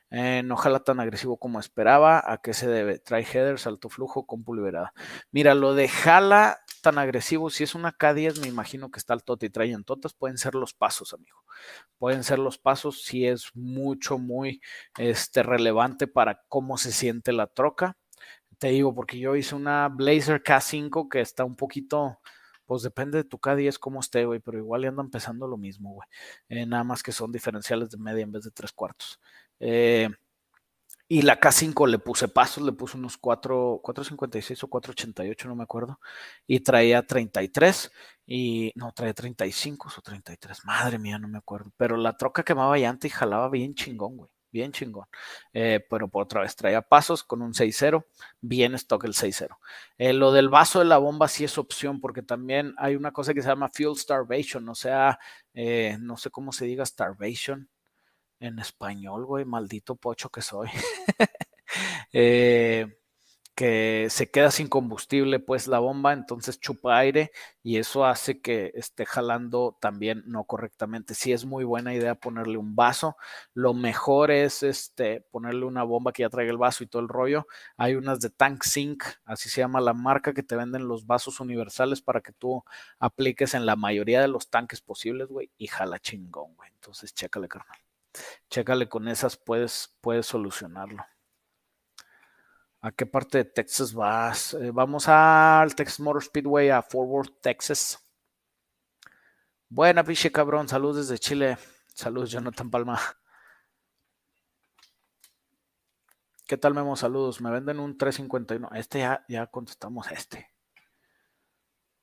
Speaker 1: Eh, no jala tan agresivo como esperaba. ¿A qué se debe? Trae headers, alto flujo, compu liberada. Mira, lo de jala tan agresivo, si es una K10, me imagino que está al tote y traen totas, pueden ser los pasos, amigo. Pueden ser los pasos si es mucho, muy este, relevante para cómo se siente la troca. Te digo, porque yo hice una Blazer K5 que está un poquito pues depende de tu K10 cómo esté, güey, pero igual ya andan empezando lo mismo, güey. Eh, nada más que son diferenciales de media en vez de tres cuartos. Eh, y la K5 le puse pasos, le puse unos 4, 4.56 o 4.88, no me acuerdo. Y traía 33 y no, traía 35 o 33. Madre mía, no me acuerdo. Pero la troca quemaba llanta y jalaba bien chingón, güey bien chingón. Eh, pero por otra vez traía pasos con un 6-0, bien stock el 6-0. Eh, lo del vaso de la bomba sí es opción, porque también hay una cosa que se llama fuel starvation, o sea, eh, no sé cómo se diga starvation en español, güey, maldito pocho que soy. *laughs* que se queda sin combustible, pues la bomba, entonces chupa aire y eso hace que esté jalando también no correctamente. Sí es muy buena idea ponerle un vaso. Lo mejor es este ponerle una bomba que ya traiga el vaso y todo el rollo. Hay unas de Tank Sync, así se llama la marca que te venden los vasos universales para que tú apliques en la mayoría de los tanques posibles, güey, y jala chingón, güey. Entonces, chécale, carnal. Chécale con esas, puedes, puedes solucionarlo. ¿A qué parte de Texas vas? Eh, vamos al Texas Motor Speedway a Forward, Texas. Buena, piche cabrón. Saludos desde Chile. Saludos, Jonathan Palma. ¿Qué tal, Memo? Saludos. Me venden un 351. Este ya, ya contestamos este.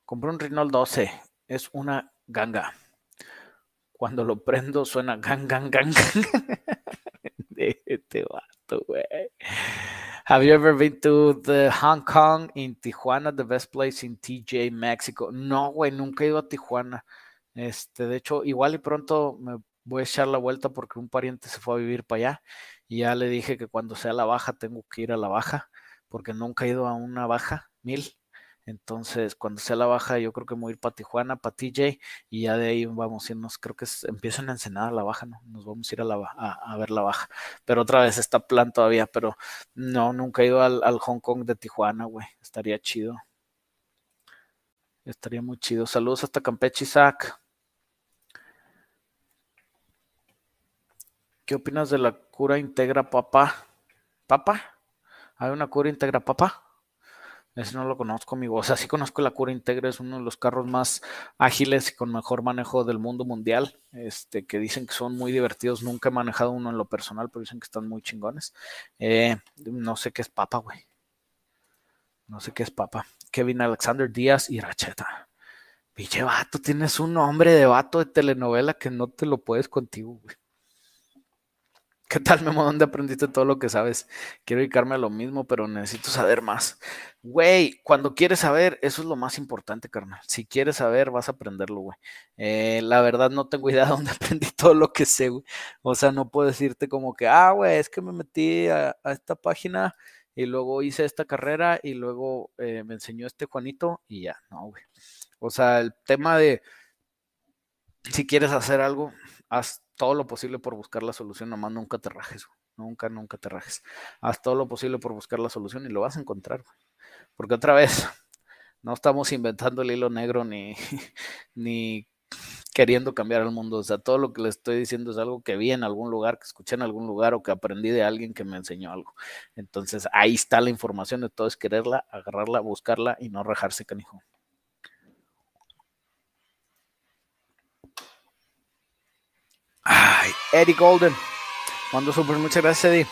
Speaker 1: Compré un Renault 12. Es una ganga. Cuando lo prendo suena gang, gang, gang. *laughs* *laughs* este vato, güey. Have you ever been to the Hong Kong in Tijuana, the best place in TJ, Mexico? No, güey, nunca he ido a Tijuana. Este, de hecho, igual y pronto me voy a echar la vuelta porque un pariente se fue a vivir para allá y ya le dije que cuando sea la baja tengo que ir a la baja porque nunca he ido a una baja mil. Entonces, cuando sea la baja, yo creo que voy a ir para Tijuana, para TJ, y ya de ahí vamos a irnos, creo que empieza en Ensenada la baja, ¿no? Nos vamos a ir a, la, a, ver la baja. Pero otra vez está plan todavía, pero no, nunca he ido al, Hong Kong de Tijuana, güey. Estaría chido. Estaría muy chido. Saludos hasta Campeche, Isaac. ¿Qué opinas de la cura integra papá? ¿Papa? ¿Hay una cura integra papá? Ese no lo conozco, amigo. O sea, sí conozco la Cura Integra, es uno de los carros más ágiles y con mejor manejo del mundo mundial. Este, que dicen que son muy divertidos. Nunca he manejado uno en lo personal, pero dicen que están muy chingones. Eh, no sé qué es papa, güey. No sé qué es papa. Kevin Alexander Díaz y Racheta. Pinche vato, tienes un nombre de vato de telenovela que no te lo puedes contigo, güey. ¿Qué tal, Memo? ¿Dónde aprendiste todo lo que sabes? Quiero dedicarme a lo mismo, pero necesito saber más. Güey, cuando quieres saber, eso es lo más importante, carnal. Si quieres saber, vas a aprenderlo, güey. Eh, la verdad, no tengo idea de *laughs* dónde aprendí todo lo que sé, güey. O sea, no puedo decirte como que, ah, güey, es que me metí a, esta página y luego hice esta carrera y luego eh, me enseñó este Juanito y ya, no, güey. O sea, el tema de si quieres hacer algo, haz todo lo posible por buscar la solución, nomás nunca te rajes, nunca, nunca te rajes. Haz todo lo posible por buscar la solución y lo vas a encontrar, porque otra vez, *laughs* no estamos inventando el hilo negro ni, *laughs* ni queriendo cambiar el mundo. O sea, todo lo que les estoy diciendo es algo que vi en algún lugar, que escuché en algún lugar o que aprendí de alguien que me enseñó algo. Entonces, ahí está la información de todo, es quererla, agarrarla, buscarla y no rajarse, canijo. Ay, Eddie Golden. Mando super, muchas gracias, Eddie.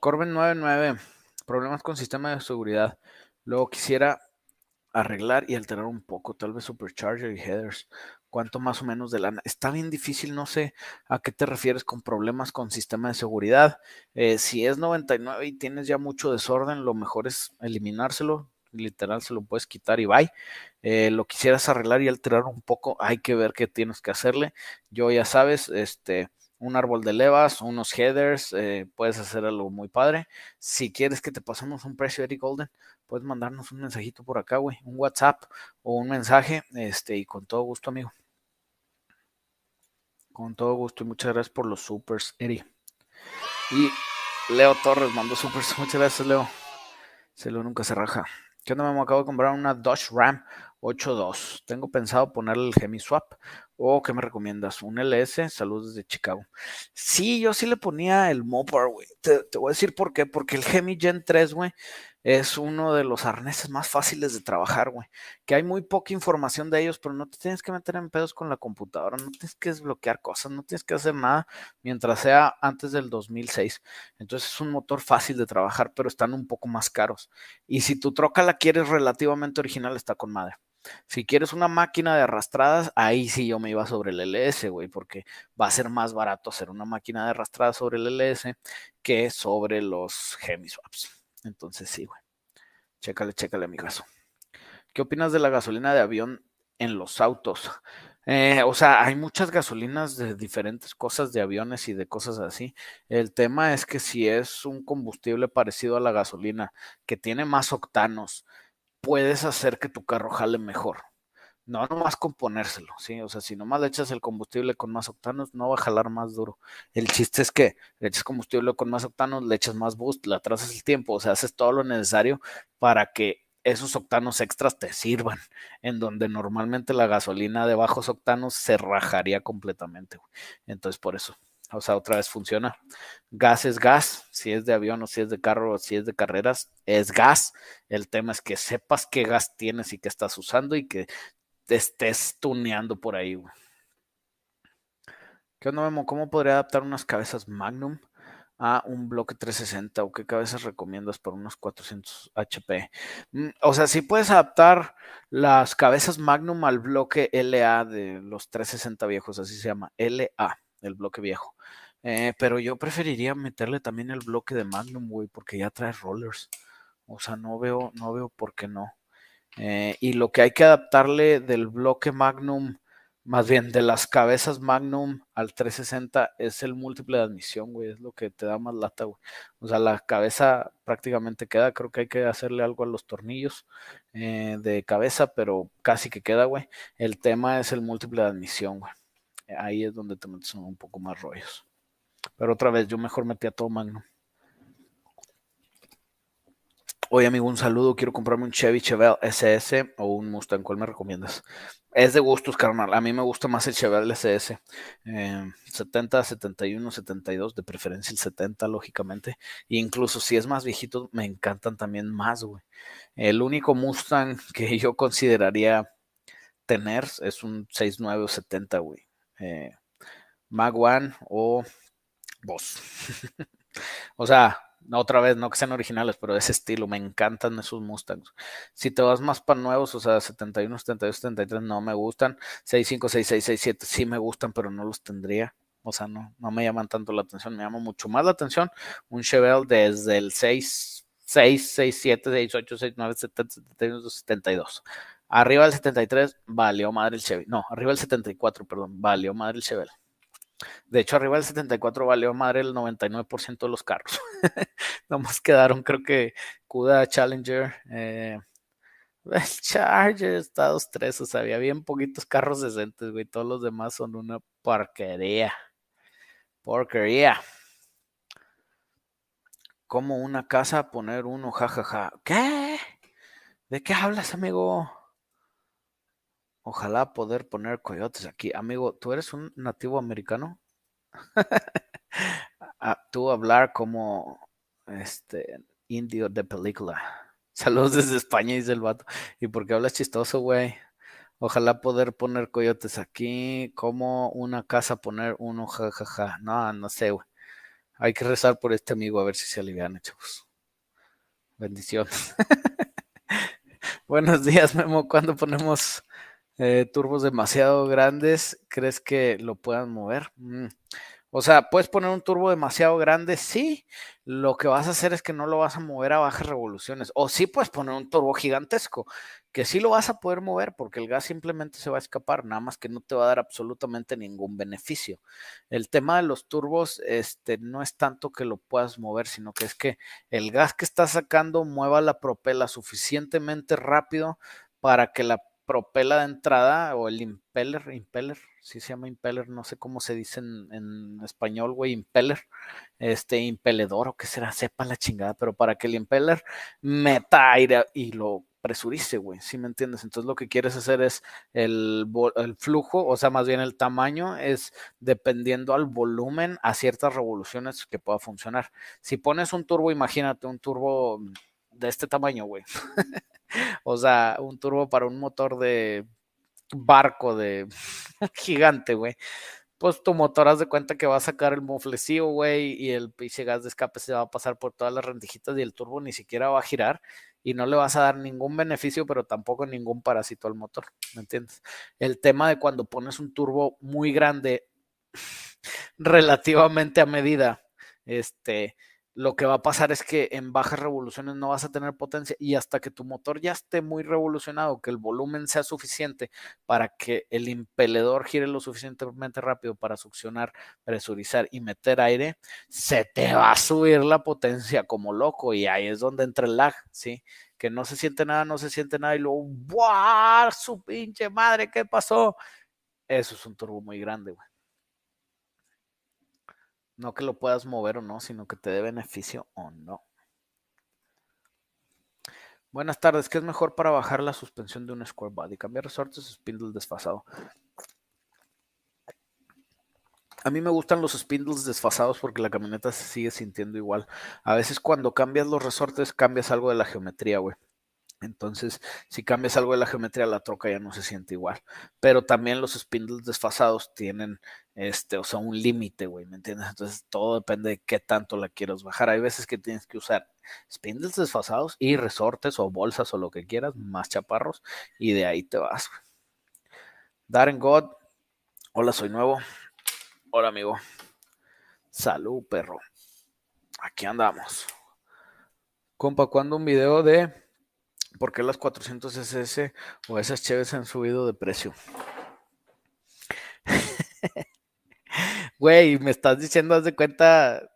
Speaker 1: Corben 99. Problemas con sistema de seguridad. Luego quisiera arreglar y alterar un poco, tal vez supercharger y headers. ¿Cuánto más o menos de lana? Está bien difícil, no sé a qué te refieres con problemas con sistema de seguridad. Eh, si es 99 y tienes ya mucho desorden, lo mejor es eliminárselo literal se lo puedes quitar y bye. Eh, lo quisieras arreglar y alterar un poco, hay que ver qué tienes que hacerle. Yo ya sabes, este, un árbol de levas, unos headers, eh, puedes hacer algo muy padre. Si quieres que te pasemos un precio, Eric Golden, puedes mandarnos un mensajito por acá, güey, un WhatsApp o un mensaje, este, y con todo gusto, amigo. Con todo gusto y muchas gracias por los supers, Eri. Y Leo Torres mandó supers. *laughs* Muchas gracias, Leo. Se lo nunca se raja. ¿Qué onda, me Acabo de comprar una Dodge Ram 8.2. Tengo pensado ponerle el Gemi Swap. ¿O qué me recomiendas? ¿Un LS? Saludos desde Chicago. Sí, yo sí le ponía el Mopar, güey. Te, te, voy a decir por qué. Porque el Gemi Gen 3, güey, es uno de los arneses más fáciles de trabajar, güey. Que hay muy poca información de ellos, pero no te tienes que meter en pedos con la computadora, no tienes que desbloquear cosas, no tienes que hacer nada mientras sea antes del 2006. Entonces es un motor fácil de trabajar, pero están un poco más caros. Y si tu troca la quieres relativamente original, está con madre. Si quieres una máquina de arrastradas, ahí sí yo me iba sobre el LS, güey, porque va a ser más barato hacer una máquina de arrastradas sobre el LS que sobre los Gemiswaps. Entonces sí, güey. Chécale, chécale, amigazo. ¿Qué opinas de la gasolina de avión en los autos? Eh, o sea, hay muchas gasolinas de diferentes cosas, de aviones y de cosas así. El tema es que si es un combustible parecido a la gasolina, que tiene más octanos, puedes hacer que tu carro jale mejor. No nomás con ponérselo, ¿sí? O sea, si nomás le echas el combustible con más octanos, no va a jalar más duro. El chiste es que le echas combustible con más octanos, le echas más boost, le atrasas el tiempo, o sea, haces todo lo necesario para que esos octanos extras te sirvan, en donde normalmente la gasolina de bajos octanos se rajaría completamente. Entonces, por eso, o sea, otra vez funciona. Gas es gas, si es de avión o si es de carro o si es de carreras, es gas. El tema es que sepas qué gas tienes y qué estás usando y que te estés tuneando por ahí. ¿Qué onda, Memo? ¿Cómo podría adaptar unas cabezas Magnum a un bloque 360 o qué cabezas recomiendas para unos 400 HP? Mm, o sea, si puedes adaptar las cabezas Magnum al bloque LA de los 360 viejos, así se llama, LA, el bloque viejo. Eh, pero yo preferiría meterle también el bloque de Magnum, güey, porque ya trae rollers. O sea, no veo, no veo por qué no. Eh, y lo que hay que adaptarle del bloque Magnum, más bien de las cabezas Magnum al 360, es el múltiple de admisión, güey. Es lo que te da más lata, güey. O sea, la cabeza prácticamente queda. Creo que hay que hacerle algo a los tornillos eh, de cabeza, pero casi que queda, güey. El tema es el múltiple de admisión, güey. Ahí es donde te metes un poco más rollos. Pero otra vez, yo mejor metí a todo Magnum. Oye, amigo, un saludo. Quiero comprarme un Chevy Chevelle SS o un Mustang. ¿Cuál me recomiendas? Es de gustos, carnal. A mí me gusta más el Chevelle SS. 70, 71, 72, de preferencia el 70, lógicamente. E incluso si es más viejito, me encantan también más, güey. El único Mustang que yo consideraría tener es un 69 o 70, güey. Eh, Mag o Boss. *laughs* o sea, otra vez, no que sean originales, pero de ese estilo, me encantan esos Mustangs. Si te vas más para nuevos, o sea, 71, 72, 73 no me gustan, 65, 66, 67 sí me gustan, pero no los tendría. O sea, no, no me llaman tanto la atención, me llama mucho más la atención un Chevelle desde el 6, 6, 6, 7, 6, 8, 6, 9, 70, 71, 72. Arriba del 73 valió madre el Chevy. No, arriba del 74, perdón, valió madre el Chevelle. De hecho, arriba del 74 valió madre el 99% de los carros. *laughs* Nomás quedaron, creo que Cuda Challenger, eh, el Charger, Estados 3, o sea, había bien poquitos carros decentes, güey. Todos los demás son una porquería. Porquería. Como una casa poner uno, jajaja. ¿Qué? ¿De qué hablas, amigo? Ojalá poder poner coyotes aquí. Amigo, ¿tú eres un nativo americano? *laughs* Ah, tú hablar como este indio de película. *laughs* Saludos desde España, dice el vato. ¿Y por qué hablas chistoso, güey? Ojalá poder poner coyotes aquí, como una casa poner uno, jajaja. No, no sé, güey. Hay que rezar por este amigo a ver si se alivian, chavos. Bendiciones. *laughs* Buenos días, Memo. ¿Cuándo ponemos eh, turbos demasiado grandes, ¿crees que lo puedan mover? Mm. O sea, puedes poner un turbo demasiado grande, sí. Lo que vas a hacer es que no lo vas a mover a bajas revoluciones. O sí puedes poner un turbo gigantesco, que sí lo vas a poder mover porque el gas simplemente se va a escapar, nada más que no te va a dar absolutamente ningún beneficio. El tema de los turbos, este, no es tanto que lo puedas mover, sino que es que el gas que está sacando mueva la propela suficientemente rápido para que la propela de entrada o el impeller, impeller, si se llama impeller, no sé cómo se dice en, español, güey, impeller, este impeledor o qué será, sepa la chingada, pero para que el impeller meta aire y lo presurice, güey, ¿sí me entiendes? Entonces lo que quieres hacer es el, el, flujo, o sea, más bien el tamaño es dependiendo al volumen a ciertas revoluciones que pueda funcionar. Si pones un turbo, imagínate un turbo de este tamaño, güey. *laughs* o sea, un turbo para un motor de barco de *laughs* gigante, güey. Pues tu motor haz de cuenta que va a sacar el moflecillo, güey, y el pinche gas de escape se va a pasar por todas las rendijitas y el turbo ni siquiera va a girar y no le vas a dar ningún beneficio, pero tampoco ningún parásito al motor, ¿me entiendes? El tema de cuando pones un turbo muy grande *laughs* relativamente a medida, este, lo que va a pasar es que en bajas revoluciones no vas a tener potencia y hasta que tu motor ya esté muy revolucionado, que el volumen sea suficiente para que el impeledor gire lo suficientemente rápido para succionar, presurizar y meter aire, se te va a subir la potencia como loco y ahí es donde entra el lag, ¿sí? Que no se siente nada, no se siente nada y luego, ¡buah! Su pinche madre, ¿qué pasó? Eso es un turbo muy grande, güey. No que lo puedas mover o no, sino que te dé beneficio o no. Buenas tardes, ¿qué es mejor para bajar la suspensión de un Square Body? ¿Cambiar resortes o spindle desfasado? A mí me gustan los spindles desfasados porque la camioneta se sigue sintiendo igual. A veces cuando cambias los resortes cambias algo de la geometría, güey. Entonces, si cambias algo de la geometría, la troca ya no se siente igual. Pero también los spindles desfasados tienen, este, o sea, un límite, güey, ¿me entiendes? Entonces, todo depende de qué tanto la quieras bajar. Hay veces que tienes que usar spindles desfasados y resortes o bolsas o lo que quieras, más chaparros, y de ahí te vas. Darren God, hola, soy nuevo. Hola, amigo. Salud, perro. Aquí andamos. Compa, ¿cuándo un video de ¿Por qué las 400 SS o esas cheves han subido de precio? *laughs* Güey, me estás diciendo, haz de cuenta,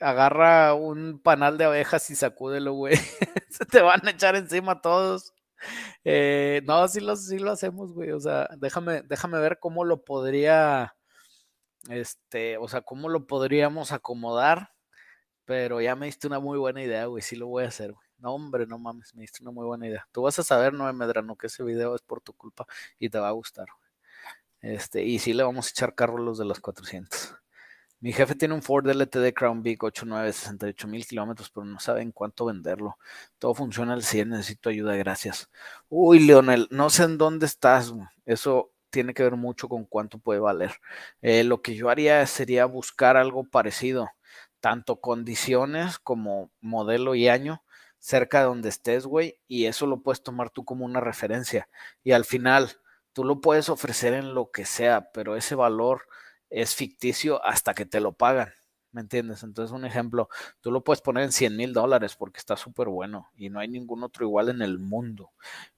Speaker 1: agarra un panal de abejas y sacúdelo, güey. *laughs* Se te van a echar encima todos. Eh, no, sí lo, sí lo hacemos, güey. O sea, déjame, déjame ver cómo lo podría, este, o sea, cómo lo podríamos acomodar. Pero ya me diste una muy buena idea, güey. Sí lo voy a hacer, güey. No, hombre, no mames, me diste una muy buena idea. Tú vas a saber, no Medrano, que ese video es por tu culpa y te va a gustar. Este, y sí le vamos a echar carro a los de los 400. Mi jefe tiene un Ford LTD Crown Vic 89, 68 mil kilómetros, pero no sabe en cuánto venderlo. Todo funciona al 100, necesito ayuda, gracias. Uy, Leonel, no sé en dónde estás. Eso tiene que ver mucho con cuánto puede valer. Eh, lo que yo haría sería buscar algo parecido tanto condiciones como modelo y año cerca de donde estés, güey, y eso lo puedes tomar tú como una referencia. Y al final, tú lo puedes ofrecer en lo que sea, pero ese valor es ficticio hasta que te lo pagan. ¿Me entiendes? Entonces, un ejemplo, tú lo puedes poner en 100 mil dólares porque está súper bueno y no hay ningún otro igual en el mundo.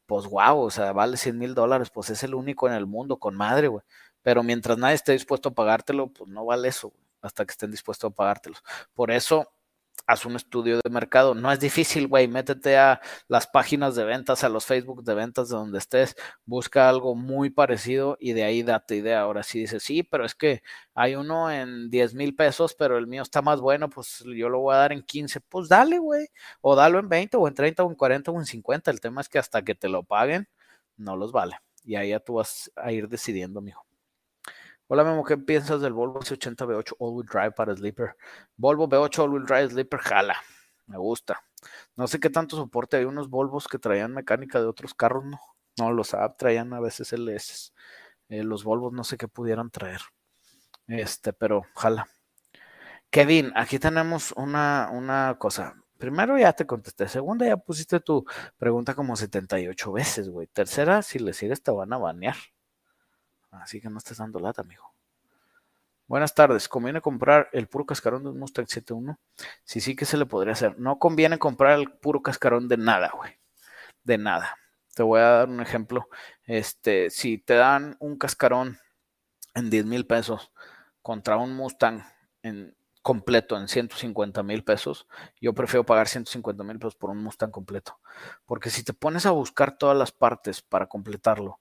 Speaker 1: Pues wow, o sea, vale 100 mil dólares, pues es el único en el mundo, con madre, güey. Pero mientras nadie esté dispuesto a pagártelo, pues no vale eso, hasta que estén dispuestos a pagártelo. Por eso, haz un estudio de mercado. No es difícil, güey. Métete a las páginas de ventas, a los Facebook de ventas de donde estés. Busca algo muy parecido y de ahí date idea. Ahora sí dices, sí, pero es que hay uno en 10 mil pesos, pero el mío está más bueno, pues yo lo voy a dar en 15. Pues dale, güey. O dalo en 20 o en 30 o en 40 o en 50. El tema es que hasta que te lo paguen, no los vale. Y ahí ya tú vas a ir decidiendo, mijo. Hola Memo, ¿qué piensas del Volvo C80 V8 All-Wheel Drive para Sleeper? Volvo V8 All-Wheel Drive Sleeper, jala, me gusta. No sé qué tanto soporte, hay unos Volvos que traían mecánica de otros carros, no, no los Saab traían a veces LS. Eh, los Volvos no sé qué pudieran traer. Este, pero jala. Kevin, aquí tenemos una, una cosa. Primero ya te contesté. Segunda ya pusiste tu pregunta como 78 veces, güey. Tercera, si le sigues te van a banear. Así que no estés dando lata, amigo. Buenas tardes. ¿Conviene comprar el puro cascarón de un Mustang 7.1? Sí, sí que se le podría hacer. No conviene comprar el puro cascarón de nada, güey. De nada. Te voy a dar un ejemplo. Este, si te dan un cascarón en 10 mil pesos contra un Mustang en completo en 150 mil pesos, yo prefiero pagar 150 mil pesos por un Mustang completo. Porque si te pones a buscar todas las partes para completarlo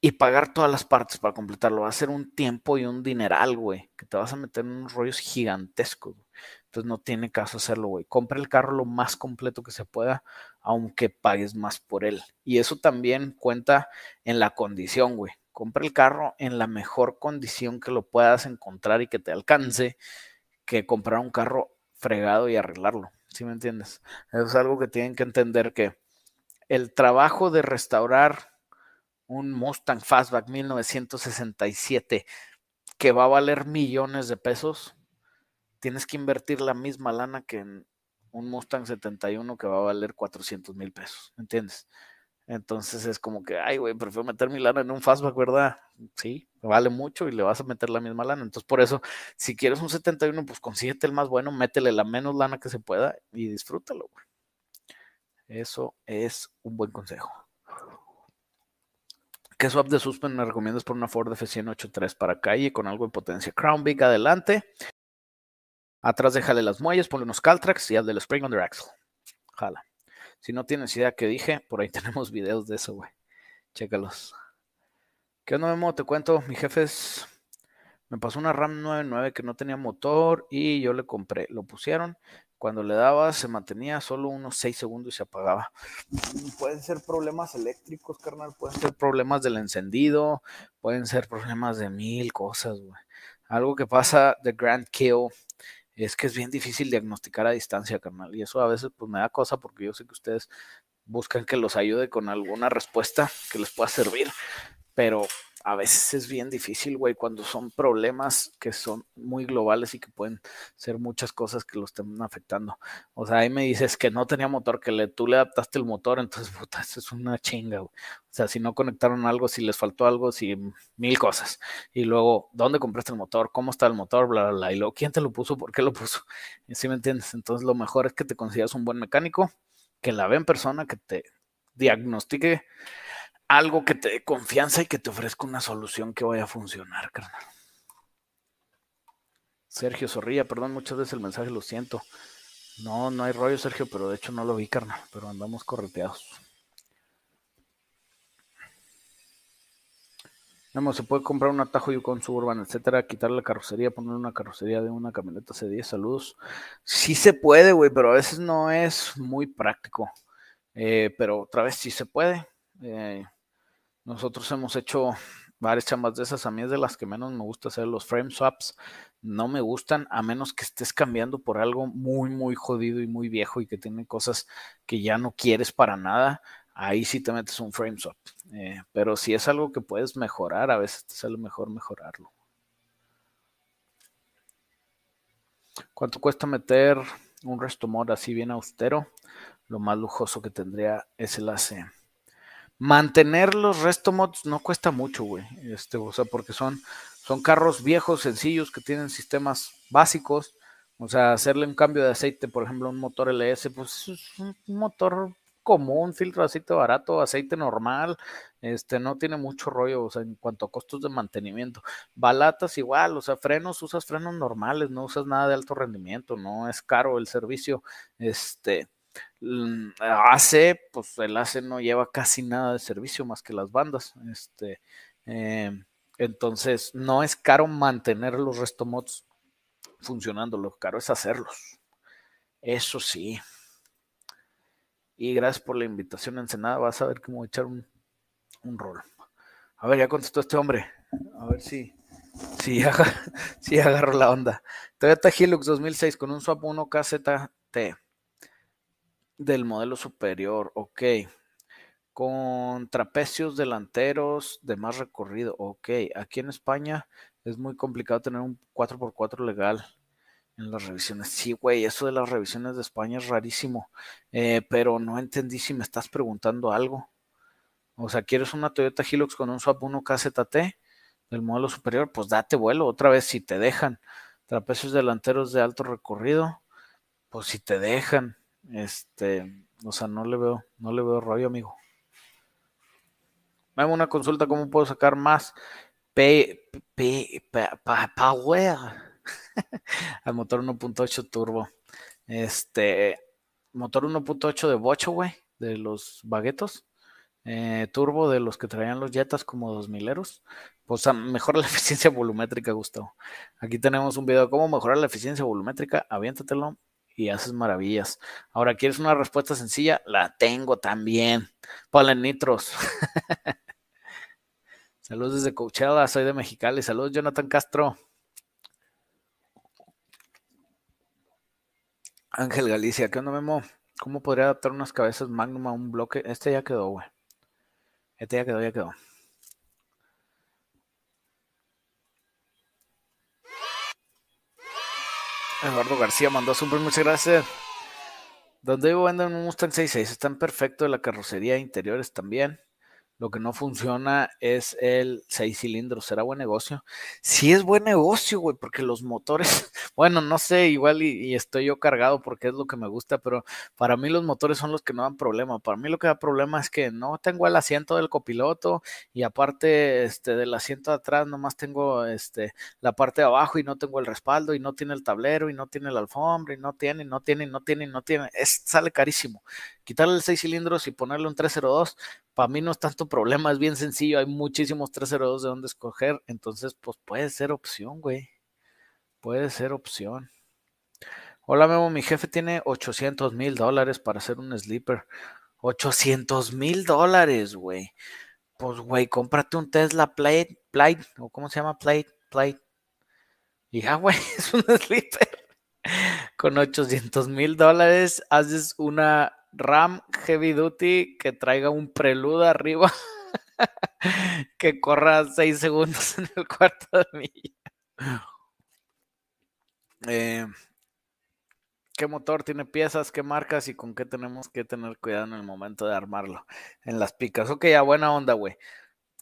Speaker 1: y pagar todas las partes para completarlo va a ser un tiempo y un dineral, güey, que te vas a meter en unos rollos gigantescos. Entonces no tiene caso hacerlo, güey. Compra el carro lo más completo que se pueda, aunque pagues más por él. Y eso también cuenta en la condición, güey. Compra el carro en la mejor condición que lo puedas encontrar y que te alcance, que comprar un carro fregado y arreglarlo. ¿Sí me entiendes? Eso es algo que tienen que entender que el trabajo de restaurar un Mustang Fastback 1967 que va a valer millones de pesos, tienes que invertir la misma lana que en un Mustang 71 que va a valer 400 mil pesos, ¿entiendes? Entonces es como que, ay, güey, prefiero meter mi lana en un fastback, ¿verdad? Sí, vale mucho y le vas a meter la misma lana. Entonces, por eso, si quieres un 71, pues consíguete el más bueno, métele la menos lana que se pueda y disfrútalo, güey. Eso es un buen consejo. ¿Qué swap de suspend me recomiendas por una Ford F108.3 para calle con algo de potencia? Crown Big adelante. Atrás déjale las muelles, ponle unos Caltrax y hazle el spring under axle. Jala. Si no tienes idea que dije, por ahí *laughs* tenemos videos de eso, güey. Chécalos. ¿Qué onda? Te cuento, mi jefe es... Me pasó una RAM 99 que no tenía motor y yo le compré. Lo pusieron cuando le daba se mantenía solo unos 6 segundos y se apagaba. Pueden ser problemas eléctricos, carnal, pueden ser problemas del encendido, pueden ser problemas de mil cosas, güey. Algo que pasa de Grand Kill es que es bien difícil diagnosticar a distancia, carnal, y eso a veces pues me da cosa porque yo sé que ustedes buscan que los ayude con alguna respuesta que les pueda servir, pero a veces es bien difícil, güey, cuando son problemas que son muy globales y que pueden ser muchas cosas que lo estén afectando. O sea, ahí me dices que no tenía motor, que le, tú le adaptaste el motor, entonces, puta, eso es una chinga, güey. O sea, si no conectaron algo, si les faltó algo, si mil cosas. Y luego, ¿dónde compraste el motor? ¿Cómo está el motor? Bla, bla, bla. Y luego, ¿quién te lo puso? ¿Por qué lo puso? ¿Sí me entiendes? Entonces, lo mejor es que te consigas un buen mecánico, que la ve en persona, que te diagnostique algo que te dé confianza y que te ofrezca una solución que vaya a funcionar, carnal. Sergio Zorrilla, perdón, muchas veces el mensaje lo siento. No, no hay rollo, Sergio, pero de hecho no lo vi, carnal, pero andamos correteados. No, se puede comprar un atajo Yukon Suburban, etcétera, quitarle la carrocería, poner una carrocería de una camioneta C10, saludos. Sí se puede, güey, pero a veces no es muy práctico. Eh, pero otra vez sí se puede. Eh, nosotros hemos hecho varias chambas de esas. A mí es de las que menos me gusta hacer los frame swaps. No me gustan a menos que estés cambiando por algo muy, muy jodido y muy viejo y que tiene cosas que ya no quieres para nada. Ahí sí te metes un frame swap. Eh, pero si es algo que puedes mejorar, a veces te sale mejor mejorarlo. ¿Cuánto cuesta meter un resto mod así bien austero? Lo más lujoso que tendría es el AC. Mantener los resto mods no cuesta mucho, güey. Este, o sea, porque son, son carros viejos, sencillos, que tienen sistemas básicos. O sea, hacerle un cambio de aceite, por ejemplo, un motor LS, pues es un motor común, filtro de aceite barato, aceite normal, este no tiene mucho rollo, o sea, en cuanto a costos de mantenimiento. Balatas igual, o sea, frenos, usas frenos normales, no usas nada de alto rendimiento, no es caro el servicio, este, AC, pues el AC no lleva casi nada de servicio más que las bandas. Este, em, entonces, no es caro mantener los restomods funcionando, lo caro es hacerlos. Eso sí. Y gracias por la invitación, Ensenada. Vas a ver a echar un, un rol. A ver, ya contestó este hombre. A ver si, si, *laughs* si agarro la onda. Toyota Hilux 2006 con un swap 1 KZT del modelo superior, ok. Con trapecios delanteros de más recorrido, ok. Aquí en España es muy complicado tener un 4x4 legal en las revisiones. Sí, güey, eso de las revisiones de España es rarísimo. Eh, pero no entendí si me estás preguntando algo. O sea, ¿quieres una Toyota Hilux con un swap 1 KZT del modelo superior? Pues date vuelo otra vez si te dejan. Trapecios delanteros de alto recorrido, pues si te dejan. Este, o sea, no le veo, no le veo rollo, amigo. Me hago una consulta, ¿cómo puedo sacar más P, P, power *laughs* al motor 1.8 turbo? Este, motor 1.8 de bocho, güey, de los baguetos. Eh, turbo de los que traían los Jetas como 2000 eros. Pues mejora la *laughs* eficiencia volumétrica, Gustavo. Aquí tenemos un video de cómo mejorar la eficiencia volumétrica. Aviéntatelo y haces maravillas. Ahora, ¿quieres una respuesta sencilla? La tengo también. Ponle nitros. *laughs* Saludos desde Coachella, soy de Mexicali. Saludos, Jonathan Castro. Ángel Galicia, ¿qué onda, Memo? ¿Cómo podría adaptar unas cabezas Magnum a un bloque? Este ya quedó, güey. Este ya quedó, ya quedó. Eduardo García mandó super, muchas gracias. Donde vivo venden un Mustang 66, están perfecto, la carrocería interiores también. Lo que no funciona es el seis cilindros. ¿Será buen negocio? Sí es buen negocio, güey, porque los motores, *laughs* bueno, no sé, igual y, estoy yo cargado porque es lo que me gusta, pero para mí los motores son los que no dan problema. Para mí lo que da problema es que no tengo el asiento del copiloto y aparte este, del asiento de atrás nomás tengo este, la parte de abajo y no tengo el respaldo y no tiene el tablero y no tiene la alfombra y no tiene, no tiene, no tiene, no tiene. Sale carísimo. Quitarle el 6 cilindros y ponerle un 302 para mí no es tanto problema, es bien sencillo, hay muchísimos 302 de donde escoger, entonces pues puede ser opción, güey. Puede ser opción. Hola Memo, mi jefe tiene 800 mil dólares para hacer un sleeper. 800 mil dólares, güey. Pues, güey, cómprate un Tesla Plate, Plate, o cómo se llama Plate, Plate. Y ya, güey, *laughs* es un sleeper. Con 800 mil dólares haces una RAM Heavy Duty que traiga un prelude arriba *laughs* que corra 6 segundos en el cuarto de milla. Eh, ¿Qué motor tiene piezas? ¿Qué marcas? ¿Y con qué tenemos que tener cuidado en el momento de armarlo? En las picas. Ok, a buena onda, güey.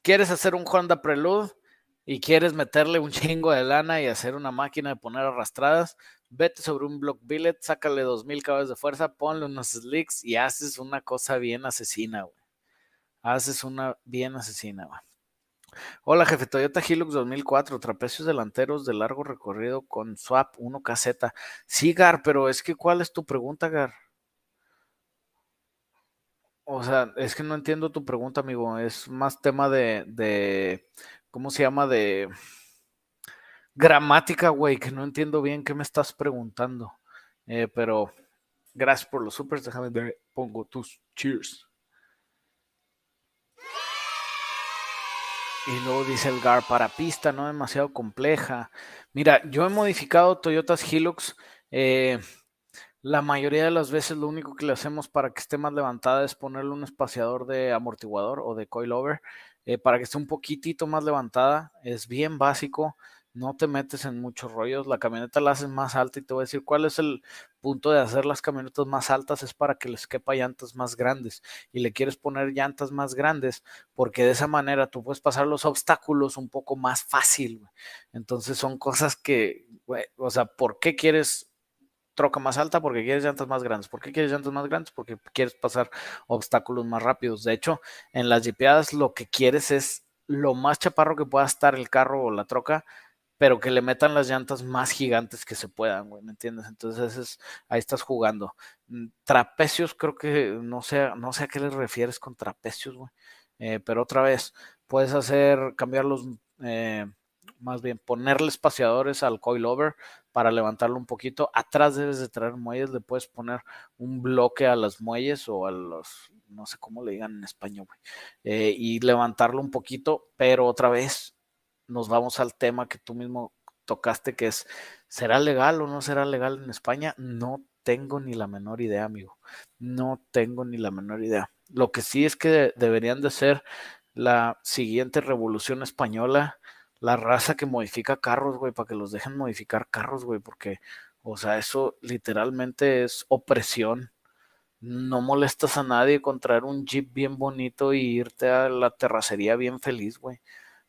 Speaker 1: ¿Quieres hacer un Honda Prelude? Y quieres meterle un chingo de lana y hacer una máquina de poner arrastradas, vete sobre un block billet, sácale 2000 caballos de fuerza, ponle unos slicks y haces una cosa bien asesina, güey. Haces una bien asesina, güey. Hola, jefe. Toyota Hilux 2004, trapecios delanteros de largo recorrido con swap 1 caseta. Sí, Gar, pero es que ¿cuál es tu pregunta, Gar? O sea, es que no entiendo tu pregunta, amigo. Es más tema de, de ¿cómo se llama? De gramática, güey, que no entiendo bien qué me estás preguntando. Eh, pero gracias por los supers. Déjame pongo tus cheers. Y luego dice el GAR para pista, no demasiado compleja. Mira, yo he modificado Toyotas Hilux. Eh, la mayoría de las veces lo único que le hacemos para que esté más levantada es ponerle un espaciador de amortiguador o de coilover eh, para que esté un poquitito más levantada. Es bien básico no te metes en muchos rollos, la camioneta la haces más alta y te voy a decir cuál es el punto de hacer las camionetas más altas, es para que les quepa llantas más grandes y le quieres poner llantas más grandes porque de esa manera tú puedes pasar los obstáculos un poco más fácil. Entonces son cosas que, o sea, ¿por qué quieres troca más alta? Porque quieres llantas más grandes. ¿Por qué quieres llantas más grandes? Porque quieres pasar obstáculos más rápidos. De hecho, en las jipeadas lo que quieres es lo más chaparro que pueda estar el carro o la troca, pero que le metan las llantas más gigantes que se puedan, güey, ¿me entiendes? Entonces es, ahí estás jugando. Mm, trapecios, creo que no sé, no sé a qué les refieres con trapecios, güey. Eh, pero otra vez, puedes hacer, cambiar los, eh, más bien, ponerle espaciadores al coilover para levantarlo un poquito. Atrás debes de traer muelles, le puedes poner un bloque a las muelles o a los, no sé cómo le digan en español, eh, y levantarlo un poquito, pero otra vez nos vamos al tema que tú mismo tocaste, que es, ¿será legal o no será legal en España? No tengo ni la menor idea, amigo. No tengo ni la menor idea. Lo que sí es que deberían de ser la siguiente revolución española, la raza que modifica carros, güey, para que los dejen modificar carros, güey, porque, o sea, eso literalmente es opresión. No molestas a nadie con traer un jeep bien bonito y irte a la terracería bien feliz, güey.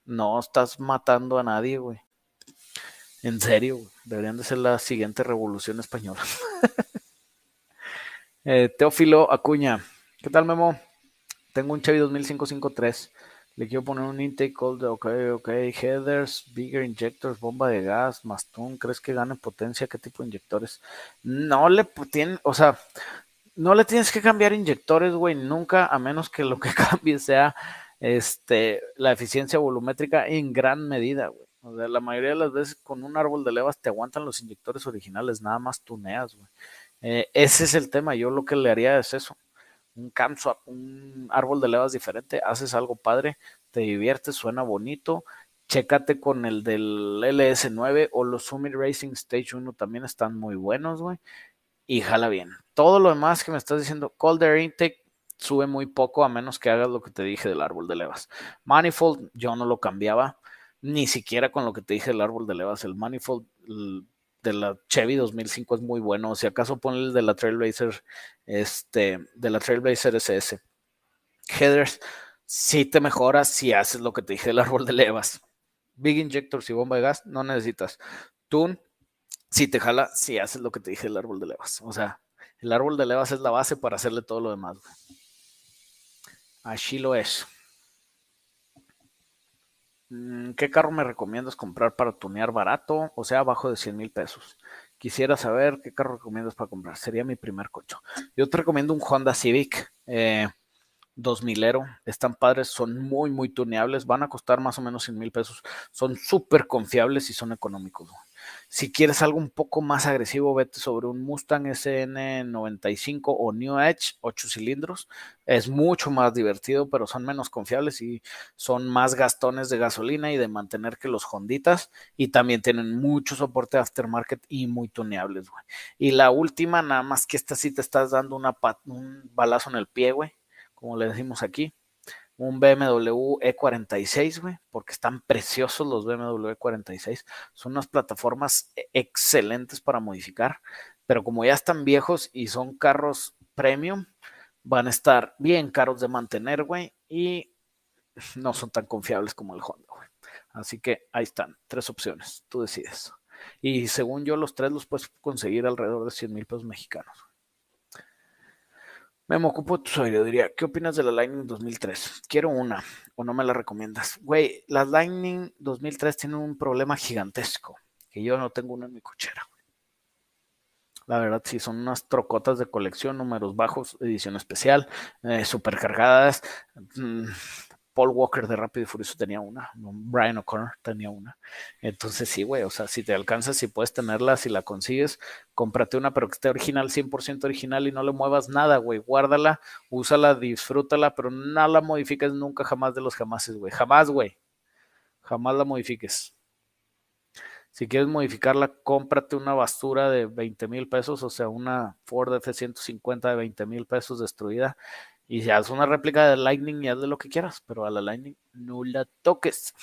Speaker 1: No estás matando a nadie, güey. En serio, deberían de ser la siguiente revolución española. *laughs* Eh, Teófilo Acuña. ¿Qué tal, Memo? Tengo un Chevy 2553. Le quiero poner un intake cold, ok, ok, headers, bigger injectors, bomba de gas, Mastun, ¿crees que gane potencia? ¿Qué tipo de inyectores? No le tienen, o sea, no le tienes que cambiar inyectores, güey, nunca, a menos que lo que *laughs* cambie sea este, la eficiencia volumétrica en gran medida, güey. O sea, la mayoría de las veces con un árbol de levas te aguantan los inyectores originales, nada más tuneas, güey. Eh, ese es el tema, yo lo que le haría es eso. Un camswap, un árbol de levas diferente, haces algo padre, te diviertes, suena bonito, chécate con el del LS9 o los Summit Racing Stage 1 también están muy buenos, güey. Y jala bien. Todo lo demás que me estás diciendo, Cold Air Intake, sube muy poco a menos que hagas lo que te dije del árbol de levas. Manifold, yo no lo cambiaba, ni siquiera con lo que te dije del árbol de levas. El Manifold de la Chevy 2005 es muy bueno. Si acaso ponle el de la Trailblazer, este, de la Trailblazer SS. Headers, si te mejoras si haces lo que te dije del árbol de levas. Big Injectors y bomba de gas, no necesitas. Tune, si te jala, si haces lo que te dije del árbol de levas. O sea, el árbol de levas es la base para hacerle todo lo demás. Así lo es. Mm, ¿Qué carro me recomiendas comprar para tunear barato? O sea, abajo de 100 mil pesos. Quisiera saber qué carro recomiendas para comprar. Sería mi primer coche. Yo te recomiendo un Honda Civic eh, 2000ero. Están padres, son muy, muy tuneables. Van a costar más o menos 100 mil pesos. Son súper confiables y son económicos. Si quieres algo un poco más agresivo, vete sobre un Mustang SN95 o New Edge, 8 cilindros. Es mucho más divertido, pero son menos confiables y son más gastones de gasolina y de mantener que los Honditas. Y también tienen mucho soporte aftermarket y muy tuneables, güey. Y la última, nada más que esta sí te estás dando un balazo en el pie, güey, como le decimos aquí un BMW E46, güey, porque están preciosos los BMW E46. Son unas plataformas e-, excelentes para modificar, pero como ya están viejos y son carros premium, van a estar bien caros de mantener, güey, y no son tan confiables como el Honda, güey. Así que ahí están, tres opciones, tú decides. Y según yo, los tres los puedes conseguir alrededor de 100 mil pesos mexicanos. Me ocupo tu sabiduría. ¿Qué opinas de la Lightning 2003? Quiero una, o no me la recomiendas. Güey, las Lightning 2003 tienen un problema gigantesco, que yo no tengo una en mi cochera. La verdad, sí, son unas trocotas de colección, números bajos, edición especial, eh, super cargadas. Mm, Paul Walker de Rápido y Furioso tenía una, Brian O'Connor tenía una. Entonces sí, güey, o sea, si te alcanzas, si puedes tenerla, si la consigues, cómprate una, pero que esté original, 100% original y no le muevas nada, güey. Guárdala, úsala, disfrútala, pero no la modifiques nunca, jamás de los jamases, güey. Jamás, güey. Jamás la modifiques. Si quieres modificarla, cómprate una basura de 20 mil pesos, o sea, una Ford F-150 de 20 mil pesos destruida y si haces una réplica de Lightning y haz de lo que quieras, pero a la Lightning no la toques.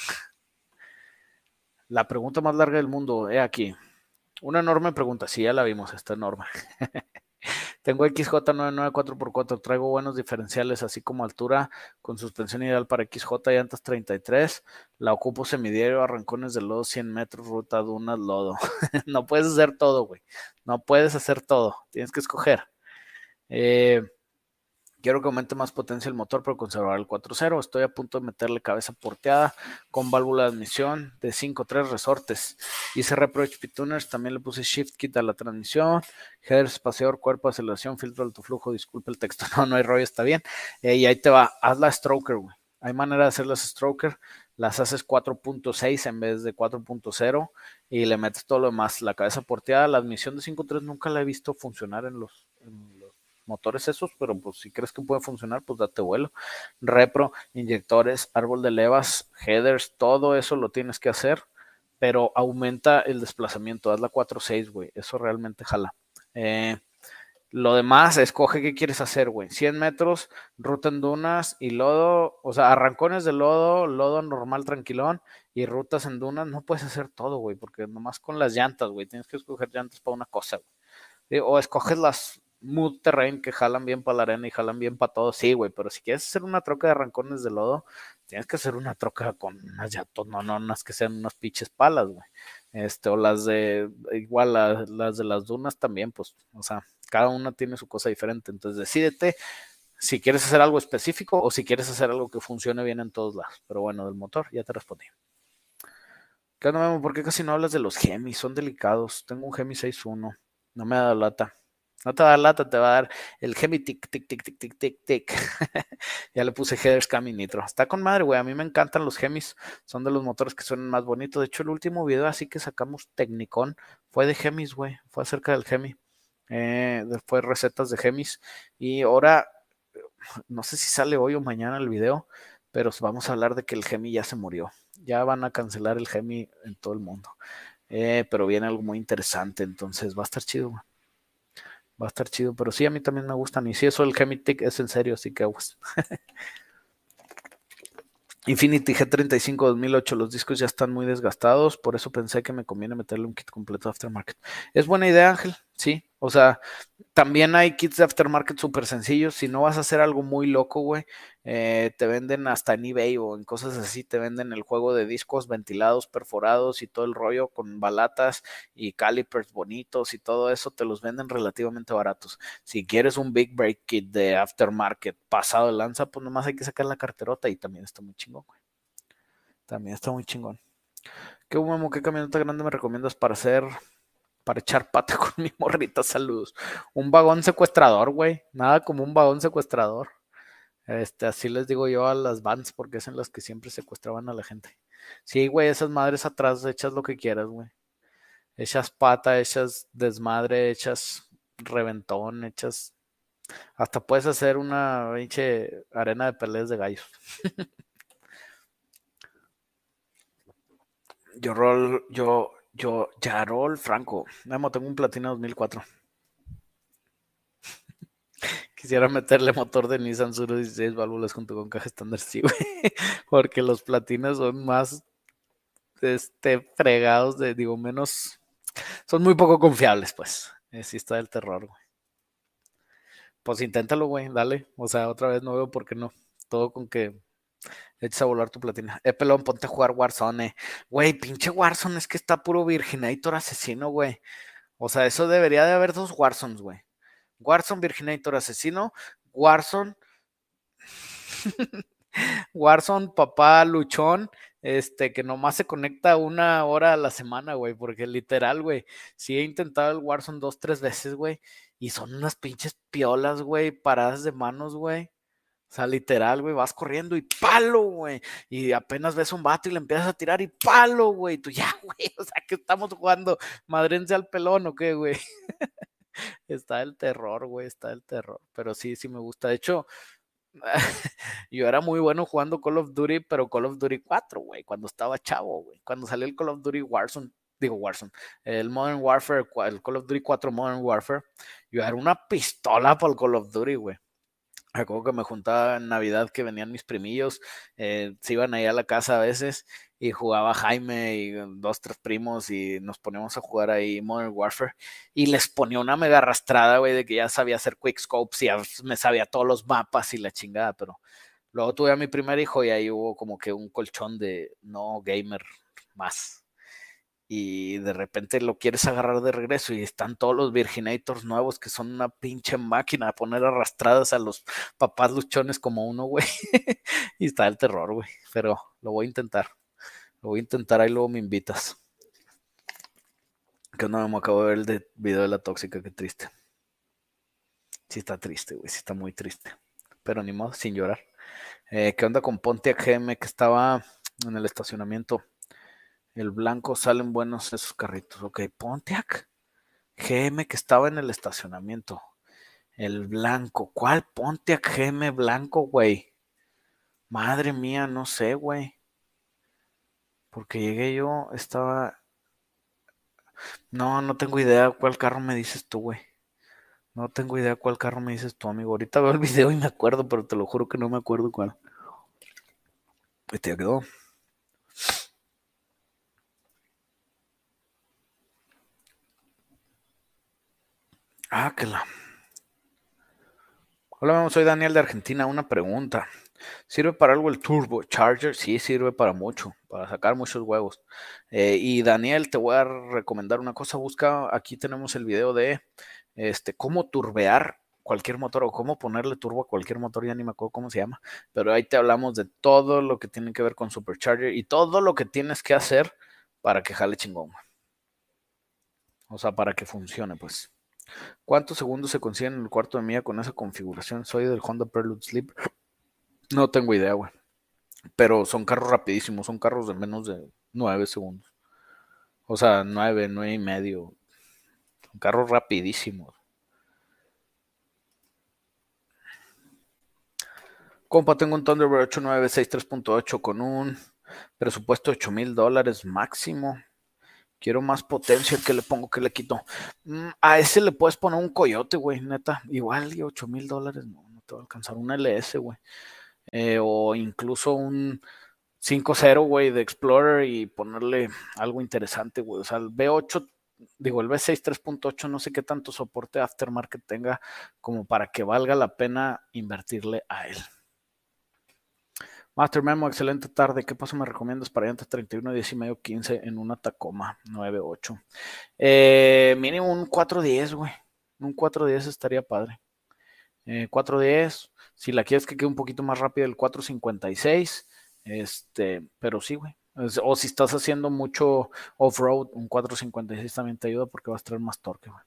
Speaker 1: La pregunta más larga del mundo, he aquí. Una enorme pregunta, sí, ya la vimos, esta enorme. *laughs* Tengo XJ99 4x4, traigo buenos diferenciales, así como altura con suspensión ideal para XJ, llantas 33. La ocupo semidiario, arrancones de lodo 100 metros, ruta dunas, lodo. *laughs* no puedes hacer todo, güey. No puedes hacer todo. Tienes que escoger. Eh, Quiero que aumente más potencia el motor, pero conservar el 4.0. Estoy a punto de meterle cabeza porteada con válvula de admisión de 5.3 resortes. Hice reproach tuners, también le puse shift kit a la transmisión, header espaciador, cuerpo, aceleración, filtro alto flujo. Disculpe el texto, *laughs* no, no hay rollo, está bien. Y ahí te va, haz la stroker, güey. Hay manera de hacer las stroker, las haces 4.6 en vez de 4.0 y le metes todo lo demás. La cabeza porteada, la admisión de 5.3 nunca la he visto funcionar en los motores esos, pero pues si crees que puede funcionar, pues date vuelo. Repro, inyectores, árbol de levas, headers, todo eso lo tienes que hacer, pero aumenta el desplazamiento, haz la 4.6, güey, eso realmente jala. Eh, lo demás, escoge qué quieres hacer, güey. 100 metros, ruta en dunas y lodo, o sea, arrancones de lodo, lodo normal, tranquilón, y rutas en dunas, no puedes hacer todo, güey, porque nomás con las llantas, güey, tienes que escoger llantas para una cosa, güey. O escoges las mood terrain que jalan bien para la arena y jalan bien para todo. Sí, güey, pero si quieres hacer una troca de arrancones de lodo, tienes que hacer una troca con unas llantas, no, no, que sean unas pinches palas, güey. Este, o las de, igual las de las dunas también, pues, o sea, cada una tiene su cosa diferente. Entonces, decídete si quieres hacer algo específico o si quieres hacer algo que funcione bien en todos lados. Pero bueno, del motor, ya te respondí. ¿Qué onda, ¿Por qué casi no hablas de los Gemis? Son delicados. Tengo un Gemi 6.1. No me dado lata. No te va a dar lata, te va a dar el Gemi tic, tic, tic, tic, tic, tic, tic. *laughs* ya le puse headers Cami Nitro. Está con madre, güey. A mí me encantan los Gemis. Son de los motores que suenan más bonitos. De hecho, el último video así que sacamos Technicon fue de Gemis, güey. Fue acerca del Gemi. Eh, recetas de Gemis. Y ahora, no sé si sale hoy o mañana el video, pero vamos a hablar de que el Gemi ya se murió. Ya van a cancelar el Gemi en todo el mundo. Eh, pero viene algo muy interesante, entonces va a estar chido, güey va a estar chido. Pero sí, a mí también me gustan. Y si eso el Gemitic es en serio, así que aguas. *laughs* Infinity G35 2008, los discos ya están muy desgastados, por eso pensé que me conviene meterle un kit completo aftermarket. Es buena idea, Ángel, sí. O sea, también hay kits de aftermarket súper sencillos. Si no vas a hacer algo muy loco, güey, eh, te venden hasta en eBay o en cosas así, te venden el juego de discos ventilados, perforados y todo el rollo con balatas y calipers bonitos y todo eso, te los venden relativamente baratos. Si quieres un Big Break Kit de aftermarket pasado de lanza, pues nomás hay que sacar la carterota y también está muy chingón, güey. También está muy chingón. ¿Qué, qué camioneta grande me recomiendas para hacer para echar pata *laughs* con mi morrita, saludos. Un vagón secuestrador, güey. Nada como un vagón secuestrador. Este, así les digo yo a las vans, porque son las que siempre secuestraban a la gente. Sí, güey, esas madres atrás, echas lo que quieras, güey. Echas pata, echas desmadre, echas reventón, echas. Hasta puedes hacer una pinche arena de peleas de gallos. *laughs* yo rol, yo, yo, Yarol Franco. Memo, tengo un Platina 2004. *laughs* Quisiera meterle motor de Nissan Suro 16 válvulas junto con caja estándar, sí, güey. *laughs* Porque los platinas son más este, fregados de, digo, menos. Son muy poco confiables, pues. Sí está del terror, güey. Pues inténtalo, güey, dale. O sea, otra vez no veo por qué no. Todo con que Eches a volar tu platina. Eh, pelón, ponte a jugar Warzone. Güey, pinche Warzone, es que está puro Virginator asesino, güey. O sea, eso debería de haber dos Warzones, güey. Warzone, Virginator asesino. Warzone. *laughs* Warzone, papá luchón, este, que nomás se conecta una hora a la semana, güey, porque literal, güey, sí he intentado el Warzone dos, tres veces, güey, y son unas pinches piolas, güey, paradas de manos, güey. O sea, literal, güey, vas corriendo y palo, güey. Y apenas ves un vato y le empiezas a tirar y palo, güey. Tú ya, *laughs* güey. O sea, que estamos jugando madrense al pelón o qué, güey. *laughs* está el terror, güey, está el terror. Pero sí, sí me gusta. De hecho, *laughs* yo era muy bueno jugando Call of Duty, pero Call of Duty 4, güey, cuando estaba chavo, güey. Cuando salió el Call of Duty Warzone, digo Warzone, el Modern Warfare, el Call of Duty 4 Modern Warfare, yo era una pistola para el Call of Duty, güey. Recuerdo que me juntaba en Navidad que venían mis primillos, eh, se iban ahí a la casa a veces y jugaba Jaime y dos, tres primos y nos poníamos a jugar ahí Modern Warfare y les ponía una mega arrastrada, güey, de que ya sabía hacer quickscopes y me sabía todos los mapas y la chingada, pero luego tuve a mi primer hijo y ahí hubo como que un colchón de no gamer más y de repente lo quieres agarrar de regreso y están todos los Virginators nuevos que son una pinche máquina de poner arrastradas a los papás luchones como uno, güey. *laughs* y está el terror, güey. Pero lo voy a intentar. Lo voy a intentar, ahí luego me invitas. Que no me acabo de ver el video de la tóxica, qué triste. Sí está triste, güey, sí está muy triste. Pero ni modo, sin llorar. Eh, ¿Qué onda con Pontiac GM que estaba en el estacionamiento? El blanco salen buenos esos carritos. Ok, Pontiac. GM que estaba en el estacionamiento. El blanco. ¿Cuál Pontiac GM blanco, güey? Madre mía, no sé, güey. Porque llegué yo, estaba... No, no tengo idea cuál carro me dices tú, güey. No tengo idea cuál carro me dices tú, amigo. Ahorita *laughs* veo el video y me acuerdo, pero te lo juro que no me acuerdo cuál. Este ya quedó. Ah, que la. Hola, soy Daniel de Argentina. Una pregunta. ¿Sirve para algo el Turbo Charger? Sí, sirve para mucho, para sacar muchos huevos. Eh, y Daniel, te voy a recomendar una cosa. Busca, aquí tenemos el video de este, cómo turbear cualquier motor o cómo ponerle turbo a cualquier motor, ya ni me acuerdo cómo se llama, pero ahí te hablamos de todo lo que tiene que ver con Supercharger y todo lo que tienes que hacer para que jale chingón. O sea, para que funcione, pues. ¿Cuántos segundos se consiguen en el cuarto de milla con esa configuración? Soy del Honda Prelude Sleep. No tengo idea, güey. Pero son carros rapidísimos, son carros de menos de 9 segundos. O sea, 9, 9 y medio. Son carros rapidísimos. Compa, tengo un Thunderbird 896 3.8 con un presupuesto de 8 mil dólares máximo. Quiero más potencia que le pongo, que le quito. Mm, a ese le puedes poner un coyote, güey, neta. Igual y 8 mil dólares, no, no te va a alcanzar. Un LS, güey. Eh, o incluso un 5.0, güey, de Explorer y ponerle algo interesante, güey. O sea, el B8, digo, el B6 3.8, no sé qué tanto soporte aftermarket tenga como para que valga la pena invertirle a él. Master Memo, excelente tarde. ¿Qué paso me recomiendas para llanta 31, 10 y medio, 15 en una Tacoma 98? Eh, mínimo un 410, güey. Un 410 estaría padre. Eh, 410, si la quieres que quede un poquito más rápido, el 456. Este, pero sí, güey. O si estás haciendo mucho off-road, un 456 también te ayuda porque vas a traer más torque, güey.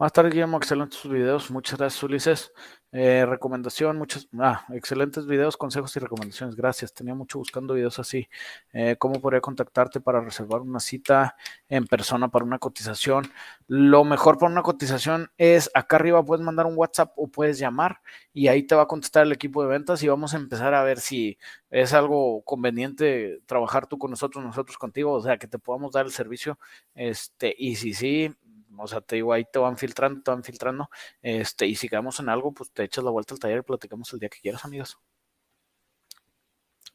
Speaker 1: Más tarde, Guillermo, excelentes sus videos. Muchas gracias, Ulises. Eh, recomendación, muchos, ah, excelentes videos, consejos y recomendaciones. Gracias. Tenía mucho buscando videos así. Eh, ¿Cómo podría contactarte para reservar una cita en persona para una cotización? Lo mejor para una cotización es acá arriba puedes mandar un WhatsApp o puedes llamar y ahí te va a contestar el equipo de ventas y vamos a empezar a ver si es algo conveniente trabajar tú con nosotros, nosotros contigo, o sea, que te podamos dar el servicio. Este, y si sí, o sea, te digo, ahí te van filtrando, te van filtrando. Este, y si quedamos en algo, pues te echas la vuelta al taller y platicamos el día que quieras, amigos.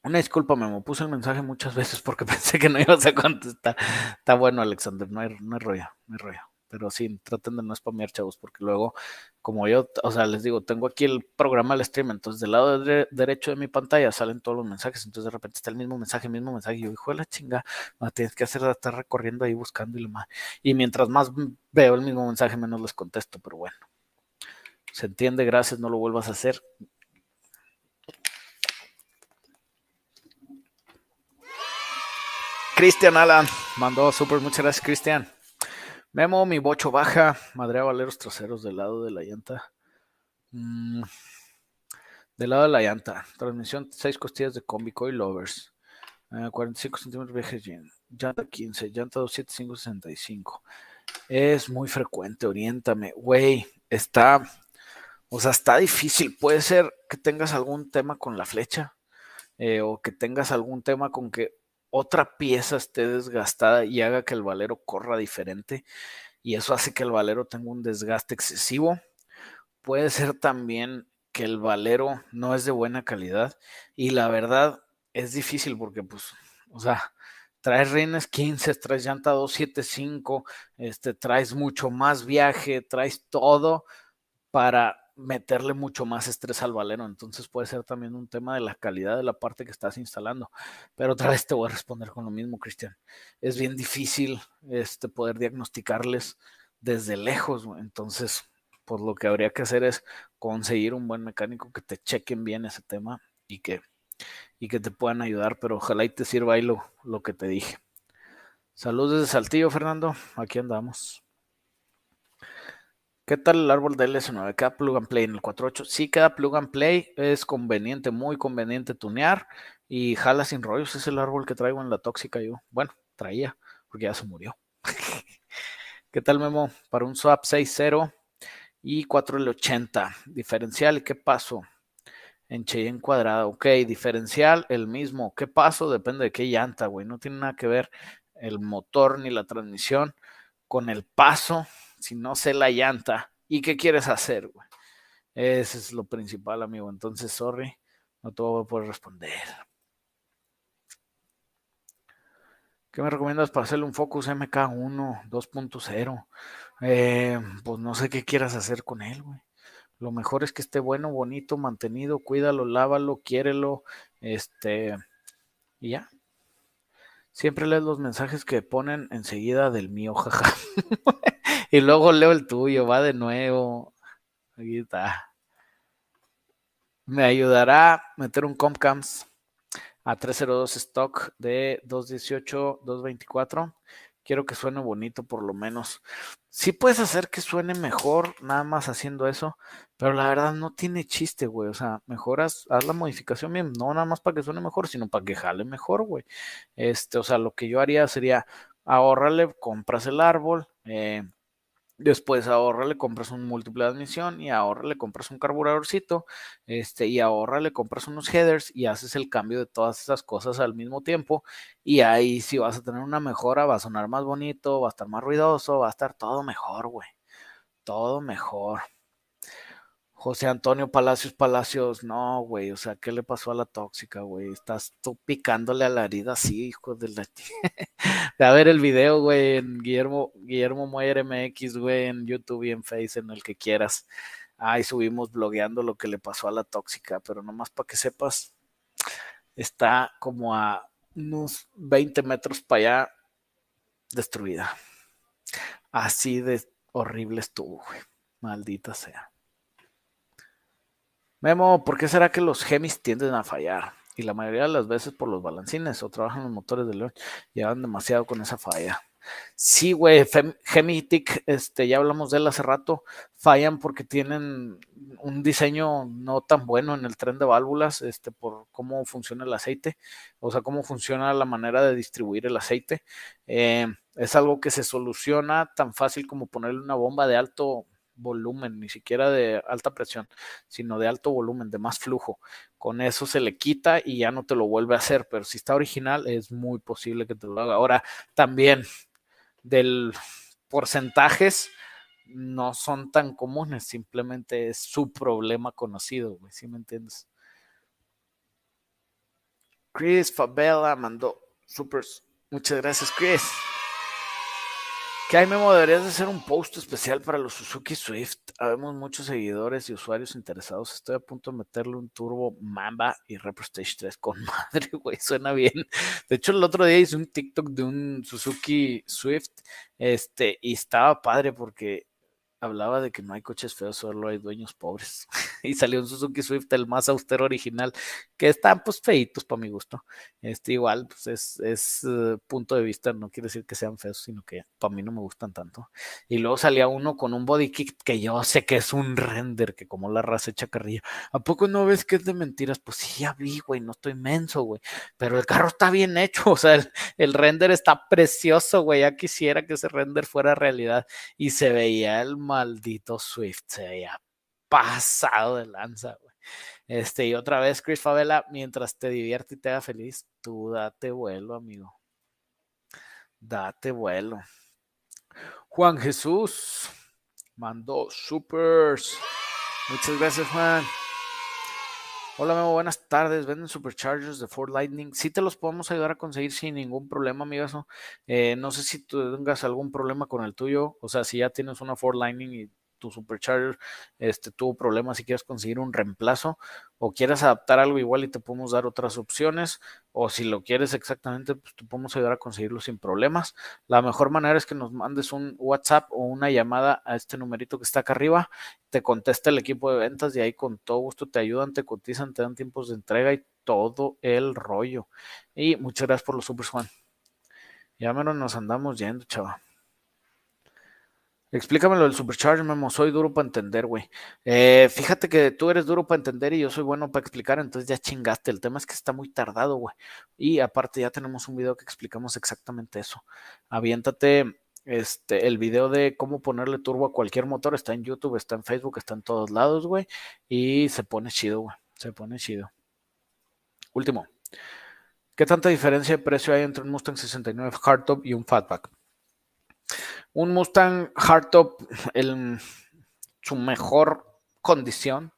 Speaker 1: Una disculpa, me puse el mensaje muchas veces porque *laughs* pensé que no ibas a contestar. Está bueno, Alexander, no hay, no hay rollo, no hay rollo pero sí, traten de no spamear, chavos, porque luego, como yo, o sea, les digo, tengo aquí el programa del stream, entonces del lado derecho de mi pantalla salen todos los mensajes, entonces de repente está el mismo mensaje, el mismo mensaje, y yo, hijo de la chinga, no, tienes que hacer estar recorriendo ahí buscando y lo más. Y mientras más veo el mismo mensaje, menos les contesto, pero bueno. Se entiende, gracias, no lo vuelvas a hacer. Cristian Alan mandó súper, muchas gracias, Cristian. Memo, mi bocho baja, madre valeros traseros del lado de la llanta. Mm, del lado de la llanta. Transmisión 6 costillas de combi coil lovers. 45 centímetros viajes Llanta 15, llanta 27565. Es muy frecuente, oriéntame. Güey, está. O sea, está difícil. Puede ser que tengas algún tema con la flecha. Eh, o que tengas algún tema con que otra pieza esté desgastada y haga que el valero corra diferente y eso hace que el valero tenga un desgaste excesivo. Puede ser también que el valero no es de buena calidad y la verdad es difícil porque pues O sea, traes rines 15, traes llanta 275, este, traes mucho más viaje, traes todo para meterle mucho más estrés al valero. Entonces puede ser también un tema de la calidad de la parte que estás instalando. Pero otra vez te voy a responder con lo mismo, Cristian. Es bien difícil este, poder diagnosticarles desde lejos. Entonces, pues lo que habría que hacer es conseguir un buen mecánico que te chequen bien ese tema y que, y que te puedan ayudar. Pero ojalá y te sirva ahí lo, lo que te dije. Saludos desde Saltillo, Fernando. Aquí andamos. ¿Qué tal el árbol de LS9? ¿Queda plug and play en el 4.8? Sí, queda plug and play. Es conveniente, muy conveniente tunear. Y jala sin rollos. Es el árbol que traigo en la tóxica yo. Bueno, traía, porque ya se murió. *laughs* ¿Qué tal, Memo? Para un swap 6.0 y 4L80. Diferencial, ¿qué paso? En Cheyenne cuadrada. Ok, diferencial, el mismo. ¿Qué paso? Depende de qué llanta, güey. No tiene nada que ver el motor ni la transmisión con el paso si no sé la llanta, ¿y qué quieres hacer, güey? Ese es lo principal, amigo. Entonces, sorry, no te voy a poder responder. ¿Qué me recomiendas para hacerle un Focus MK1 2.0? Eh, pues no sé qué quieras hacer con él, güey. Lo mejor es que esté bueno, bonito, mantenido, cuídalo, lávalo, quiérelo, este, y ya. Siempre lees los mensajes que ponen enseguida del mío, jaja. *laughs* y luego leo el tuyo, va de nuevo. Aquí está. Me ayudará a meter un Comcams a 302 stock de 218, 224. Quiero que suene bonito por lo menos. Sí puedes hacer que suene mejor nada más haciendo eso, pero la verdad no tiene chiste, güey. O sea, mejoras, haz la modificación bien, no nada más para que suene mejor, sino para que jale mejor, güey. Este, o sea, lo que yo haría sería ahorrarle, compras el árbol, eh, Después ahorra, le compras un múltiple de admisión y ahorra, le compras un carburadorcito, este, y ahorra, le compras unos headers y haces el cambio de todas esas cosas al mismo tiempo. Y ahí si vas a tener una mejora, va a sonar más bonito, va a estar más ruidoso, va a estar todo mejor, güey. Todo mejor. José Antonio Palacios Palacios, no, güey, o sea, ¿qué le pasó a la tóxica, güey? Estás tú picándole a la herida así, hijo de la... *laughs* a ver el video, güey, en Guillermo, Guillermo Moyer MX, güey, en YouTube y en Face, en el que quieras. Ahí subimos blogueando lo que le pasó a la tóxica, pero nomás para que sepas, está como a unos 20 metros para allá destruida. Así de horrible estuvo, güey. Maldita sea. Memo, ¿por qué será que los Gemis tienden a fallar? Y la mayoría de las veces por los balancines o trabajan los motores de León, llevan demasiado con esa falla. Sí, güey, Gemitic, este, ya hablamos de él hace rato, fallan porque tienen un diseño no tan bueno en el tren de válvulas, este, por cómo funciona el aceite, o sea, cómo funciona la manera de distribuir el aceite. Eh, es algo que se soluciona tan fácil como ponerle una bomba de alto volumen, ni siquiera de alta presión, sino de alto volumen, de más flujo. Con eso se le quita y ya no te lo vuelve a hacer, pero si está original es muy posible que te lo haga. Ahora, también del porcentajes no son tan comunes, simplemente es su problema conocido, ¿sí me entiendes? Chris Fabella mandó supers. Muchas gracias, Chris. Que hay, Memo, deberías de hacer un post especial para los Suzuki Swift. Habemos muchos seguidores y usuarios interesados. Estoy a punto de meterle un turbo Mamba y Repro Stage 3 con *laughs* madre, güey. Suena bien. De hecho, el otro día hice un TikTok de un Suzuki Swift. Este, y estaba padre porque hablaba de que no hay coches feos, solo hay dueños pobres. *laughs* y salió un Suzuki Swift, el más austero original, que están pues feitos para mi gusto. Este igual, pues es, es uh, punto de vista, no quiere decir que sean feos, sino que para mí no me gustan tanto. Y luego salía uno con un body kit que yo sé que es un render, que como la raza echa carrilla. ¿A poco no ves que es de mentiras? Pues sí, ya vi, güey, no estoy menso, güey. Pero el carro está bien hecho, *laughs* o sea, el, el render está precioso, güey. Ya quisiera que ese render fuera realidad. Y se veía el maldito Swift, se veía pasado de lanza. Este, y otra vez, Chris Favela, mientras te divierte y te haga feliz, tú date vuelo, amigo. Date vuelo. Juan Jesús mandó supers. Muchas gracias, Juan. Hola, Memo, buenas tardes. Venden superchargers de Ford Lightning. Sí te los podemos ayudar a conseguir sin ningún problema, amigazo. Eh, no sé si tú tengas algún problema con el tuyo. O sea, si ya tienes una Ford Lightning y tu supercharger este, tuvo problemas y quieres conseguir un reemplazo o quieres adaptar algo igual y te podemos dar otras opciones o si lo quieres exactamente, pues te podemos ayudar a conseguirlo sin problemas. La mejor manera es que nos mandes un WhatsApp o una llamada a este numerito que está acá arriba, te contesta el equipo de ventas y ahí con todo gusto te ayudan, te cotizan, te dan tiempos de entrega y todo el rollo. Y muchas gracias por los super Juan. Ya menos nos andamos yendo, chaval. Explícame lo del Supercharger, Memo. Soy duro para entender, güey. Eh, fíjate que tú eres duro para entender y yo soy bueno para explicar, entonces ya chingaste. El tema es que está muy tardado, güey. Y aparte ya tenemos un video que explicamos exactamente eso. Aviéntate este, el video de cómo ponerle turbo a cualquier motor. Está en YouTube, está en Facebook, está en todos lados, güey. Y se pone chido, güey. Se pone chido. Último. ¿Qué tanta diferencia de precio hay entre un Mustang 69 Hardtop y un Fatback? Un Mustang Hardtop en su mejor condición.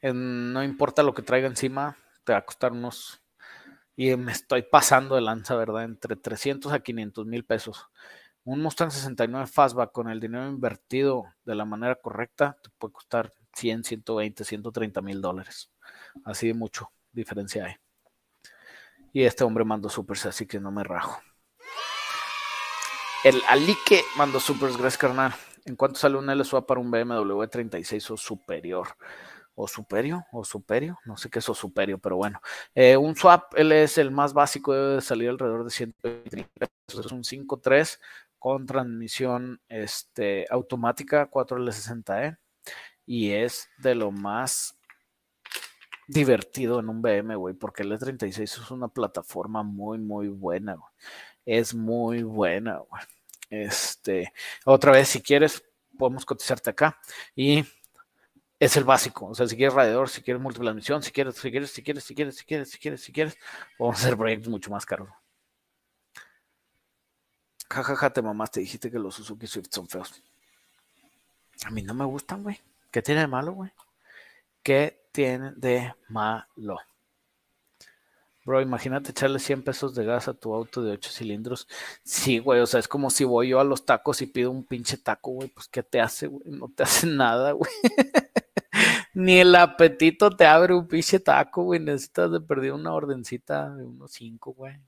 Speaker 1: no importa lo que traiga encima, te va a costar unos. Y me estoy pasando de lanza, ¿verdad? Entre 300 a 500 mil pesos. Un Mustang 69 Fastback con el dinero invertido de la manera correcta te puede costar 100, 120, 130 mil dólares. Así de mucho diferencia hay. Y este hombre mandó supers, así que no me rajo. El Alique mandó supers, gracias carnal. ¿En cuánto sale un LSUA para un BMW 36 o superior? o superior, o superio, no sé qué es o superio, pero bueno. Eh, un swap, él es el más básico, debe salir alrededor de 120 pesos. Es un 5.3 con transmisión este, automática 4L60E y es de lo más divertido en un BMW, porque el E36 es una plataforma muy, muy buena, Es muy buena, güey. Este, otra vez, si quieres, podemos cotizarte acá. Y es el básico. O sea, si quieres radiador, si quieres múltiple admisión, si quieres, si quieres, si quieres, si quieres, si quieres, si quieres, si quieres, vamos a hacer proyectos mucho más caros. Jajaja, ja, te mamaste, dijiste que los Suzuki Swift son feos. A mí no me gustan, güey. ¿Qué tiene de malo, güey? ¿Qué tiene de malo? Bro, imagínate echarle 100 pesos de gas a tu auto de 8 cilindros. Sí, güey, o sea, es como si voy yo a los tacos y pido un pinche taco, güey. Pues, ¿qué te hace, güey? No te *laughs* hace nada, güey. Ni el apetito te abre un pinche taco, güey. Necesitas de perder una ordencita de unos 5, güey.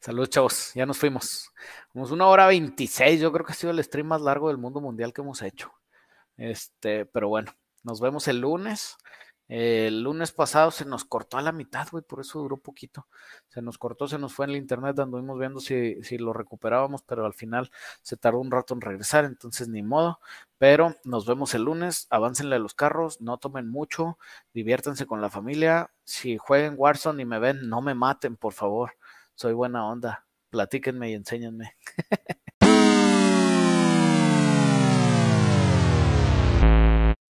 Speaker 1: Saludos, chavos. Ya nos fuimos. Vamos una hora 26. Yo creo que ha sido el stream más largo del mundo mundial que hemos hecho. Este, pero bueno, nos vemos el lunes. El lunes pasado se nos cortó a la mitad, güey, por eso duró poquito. Se nos cortó, se nos fue en el internet, anduvimos viendo si, si lo recuperábamos, pero al final se tardó un rato en regresar, entonces ni modo. Pero nos vemos el lunes, aváncenle a los carros, no tomen mucho, diviértanse con la familia. Si jueguen Warzone y me ven, no me maten, por favor. Soy buena onda. Platíquenme y enséñenme. *laughs*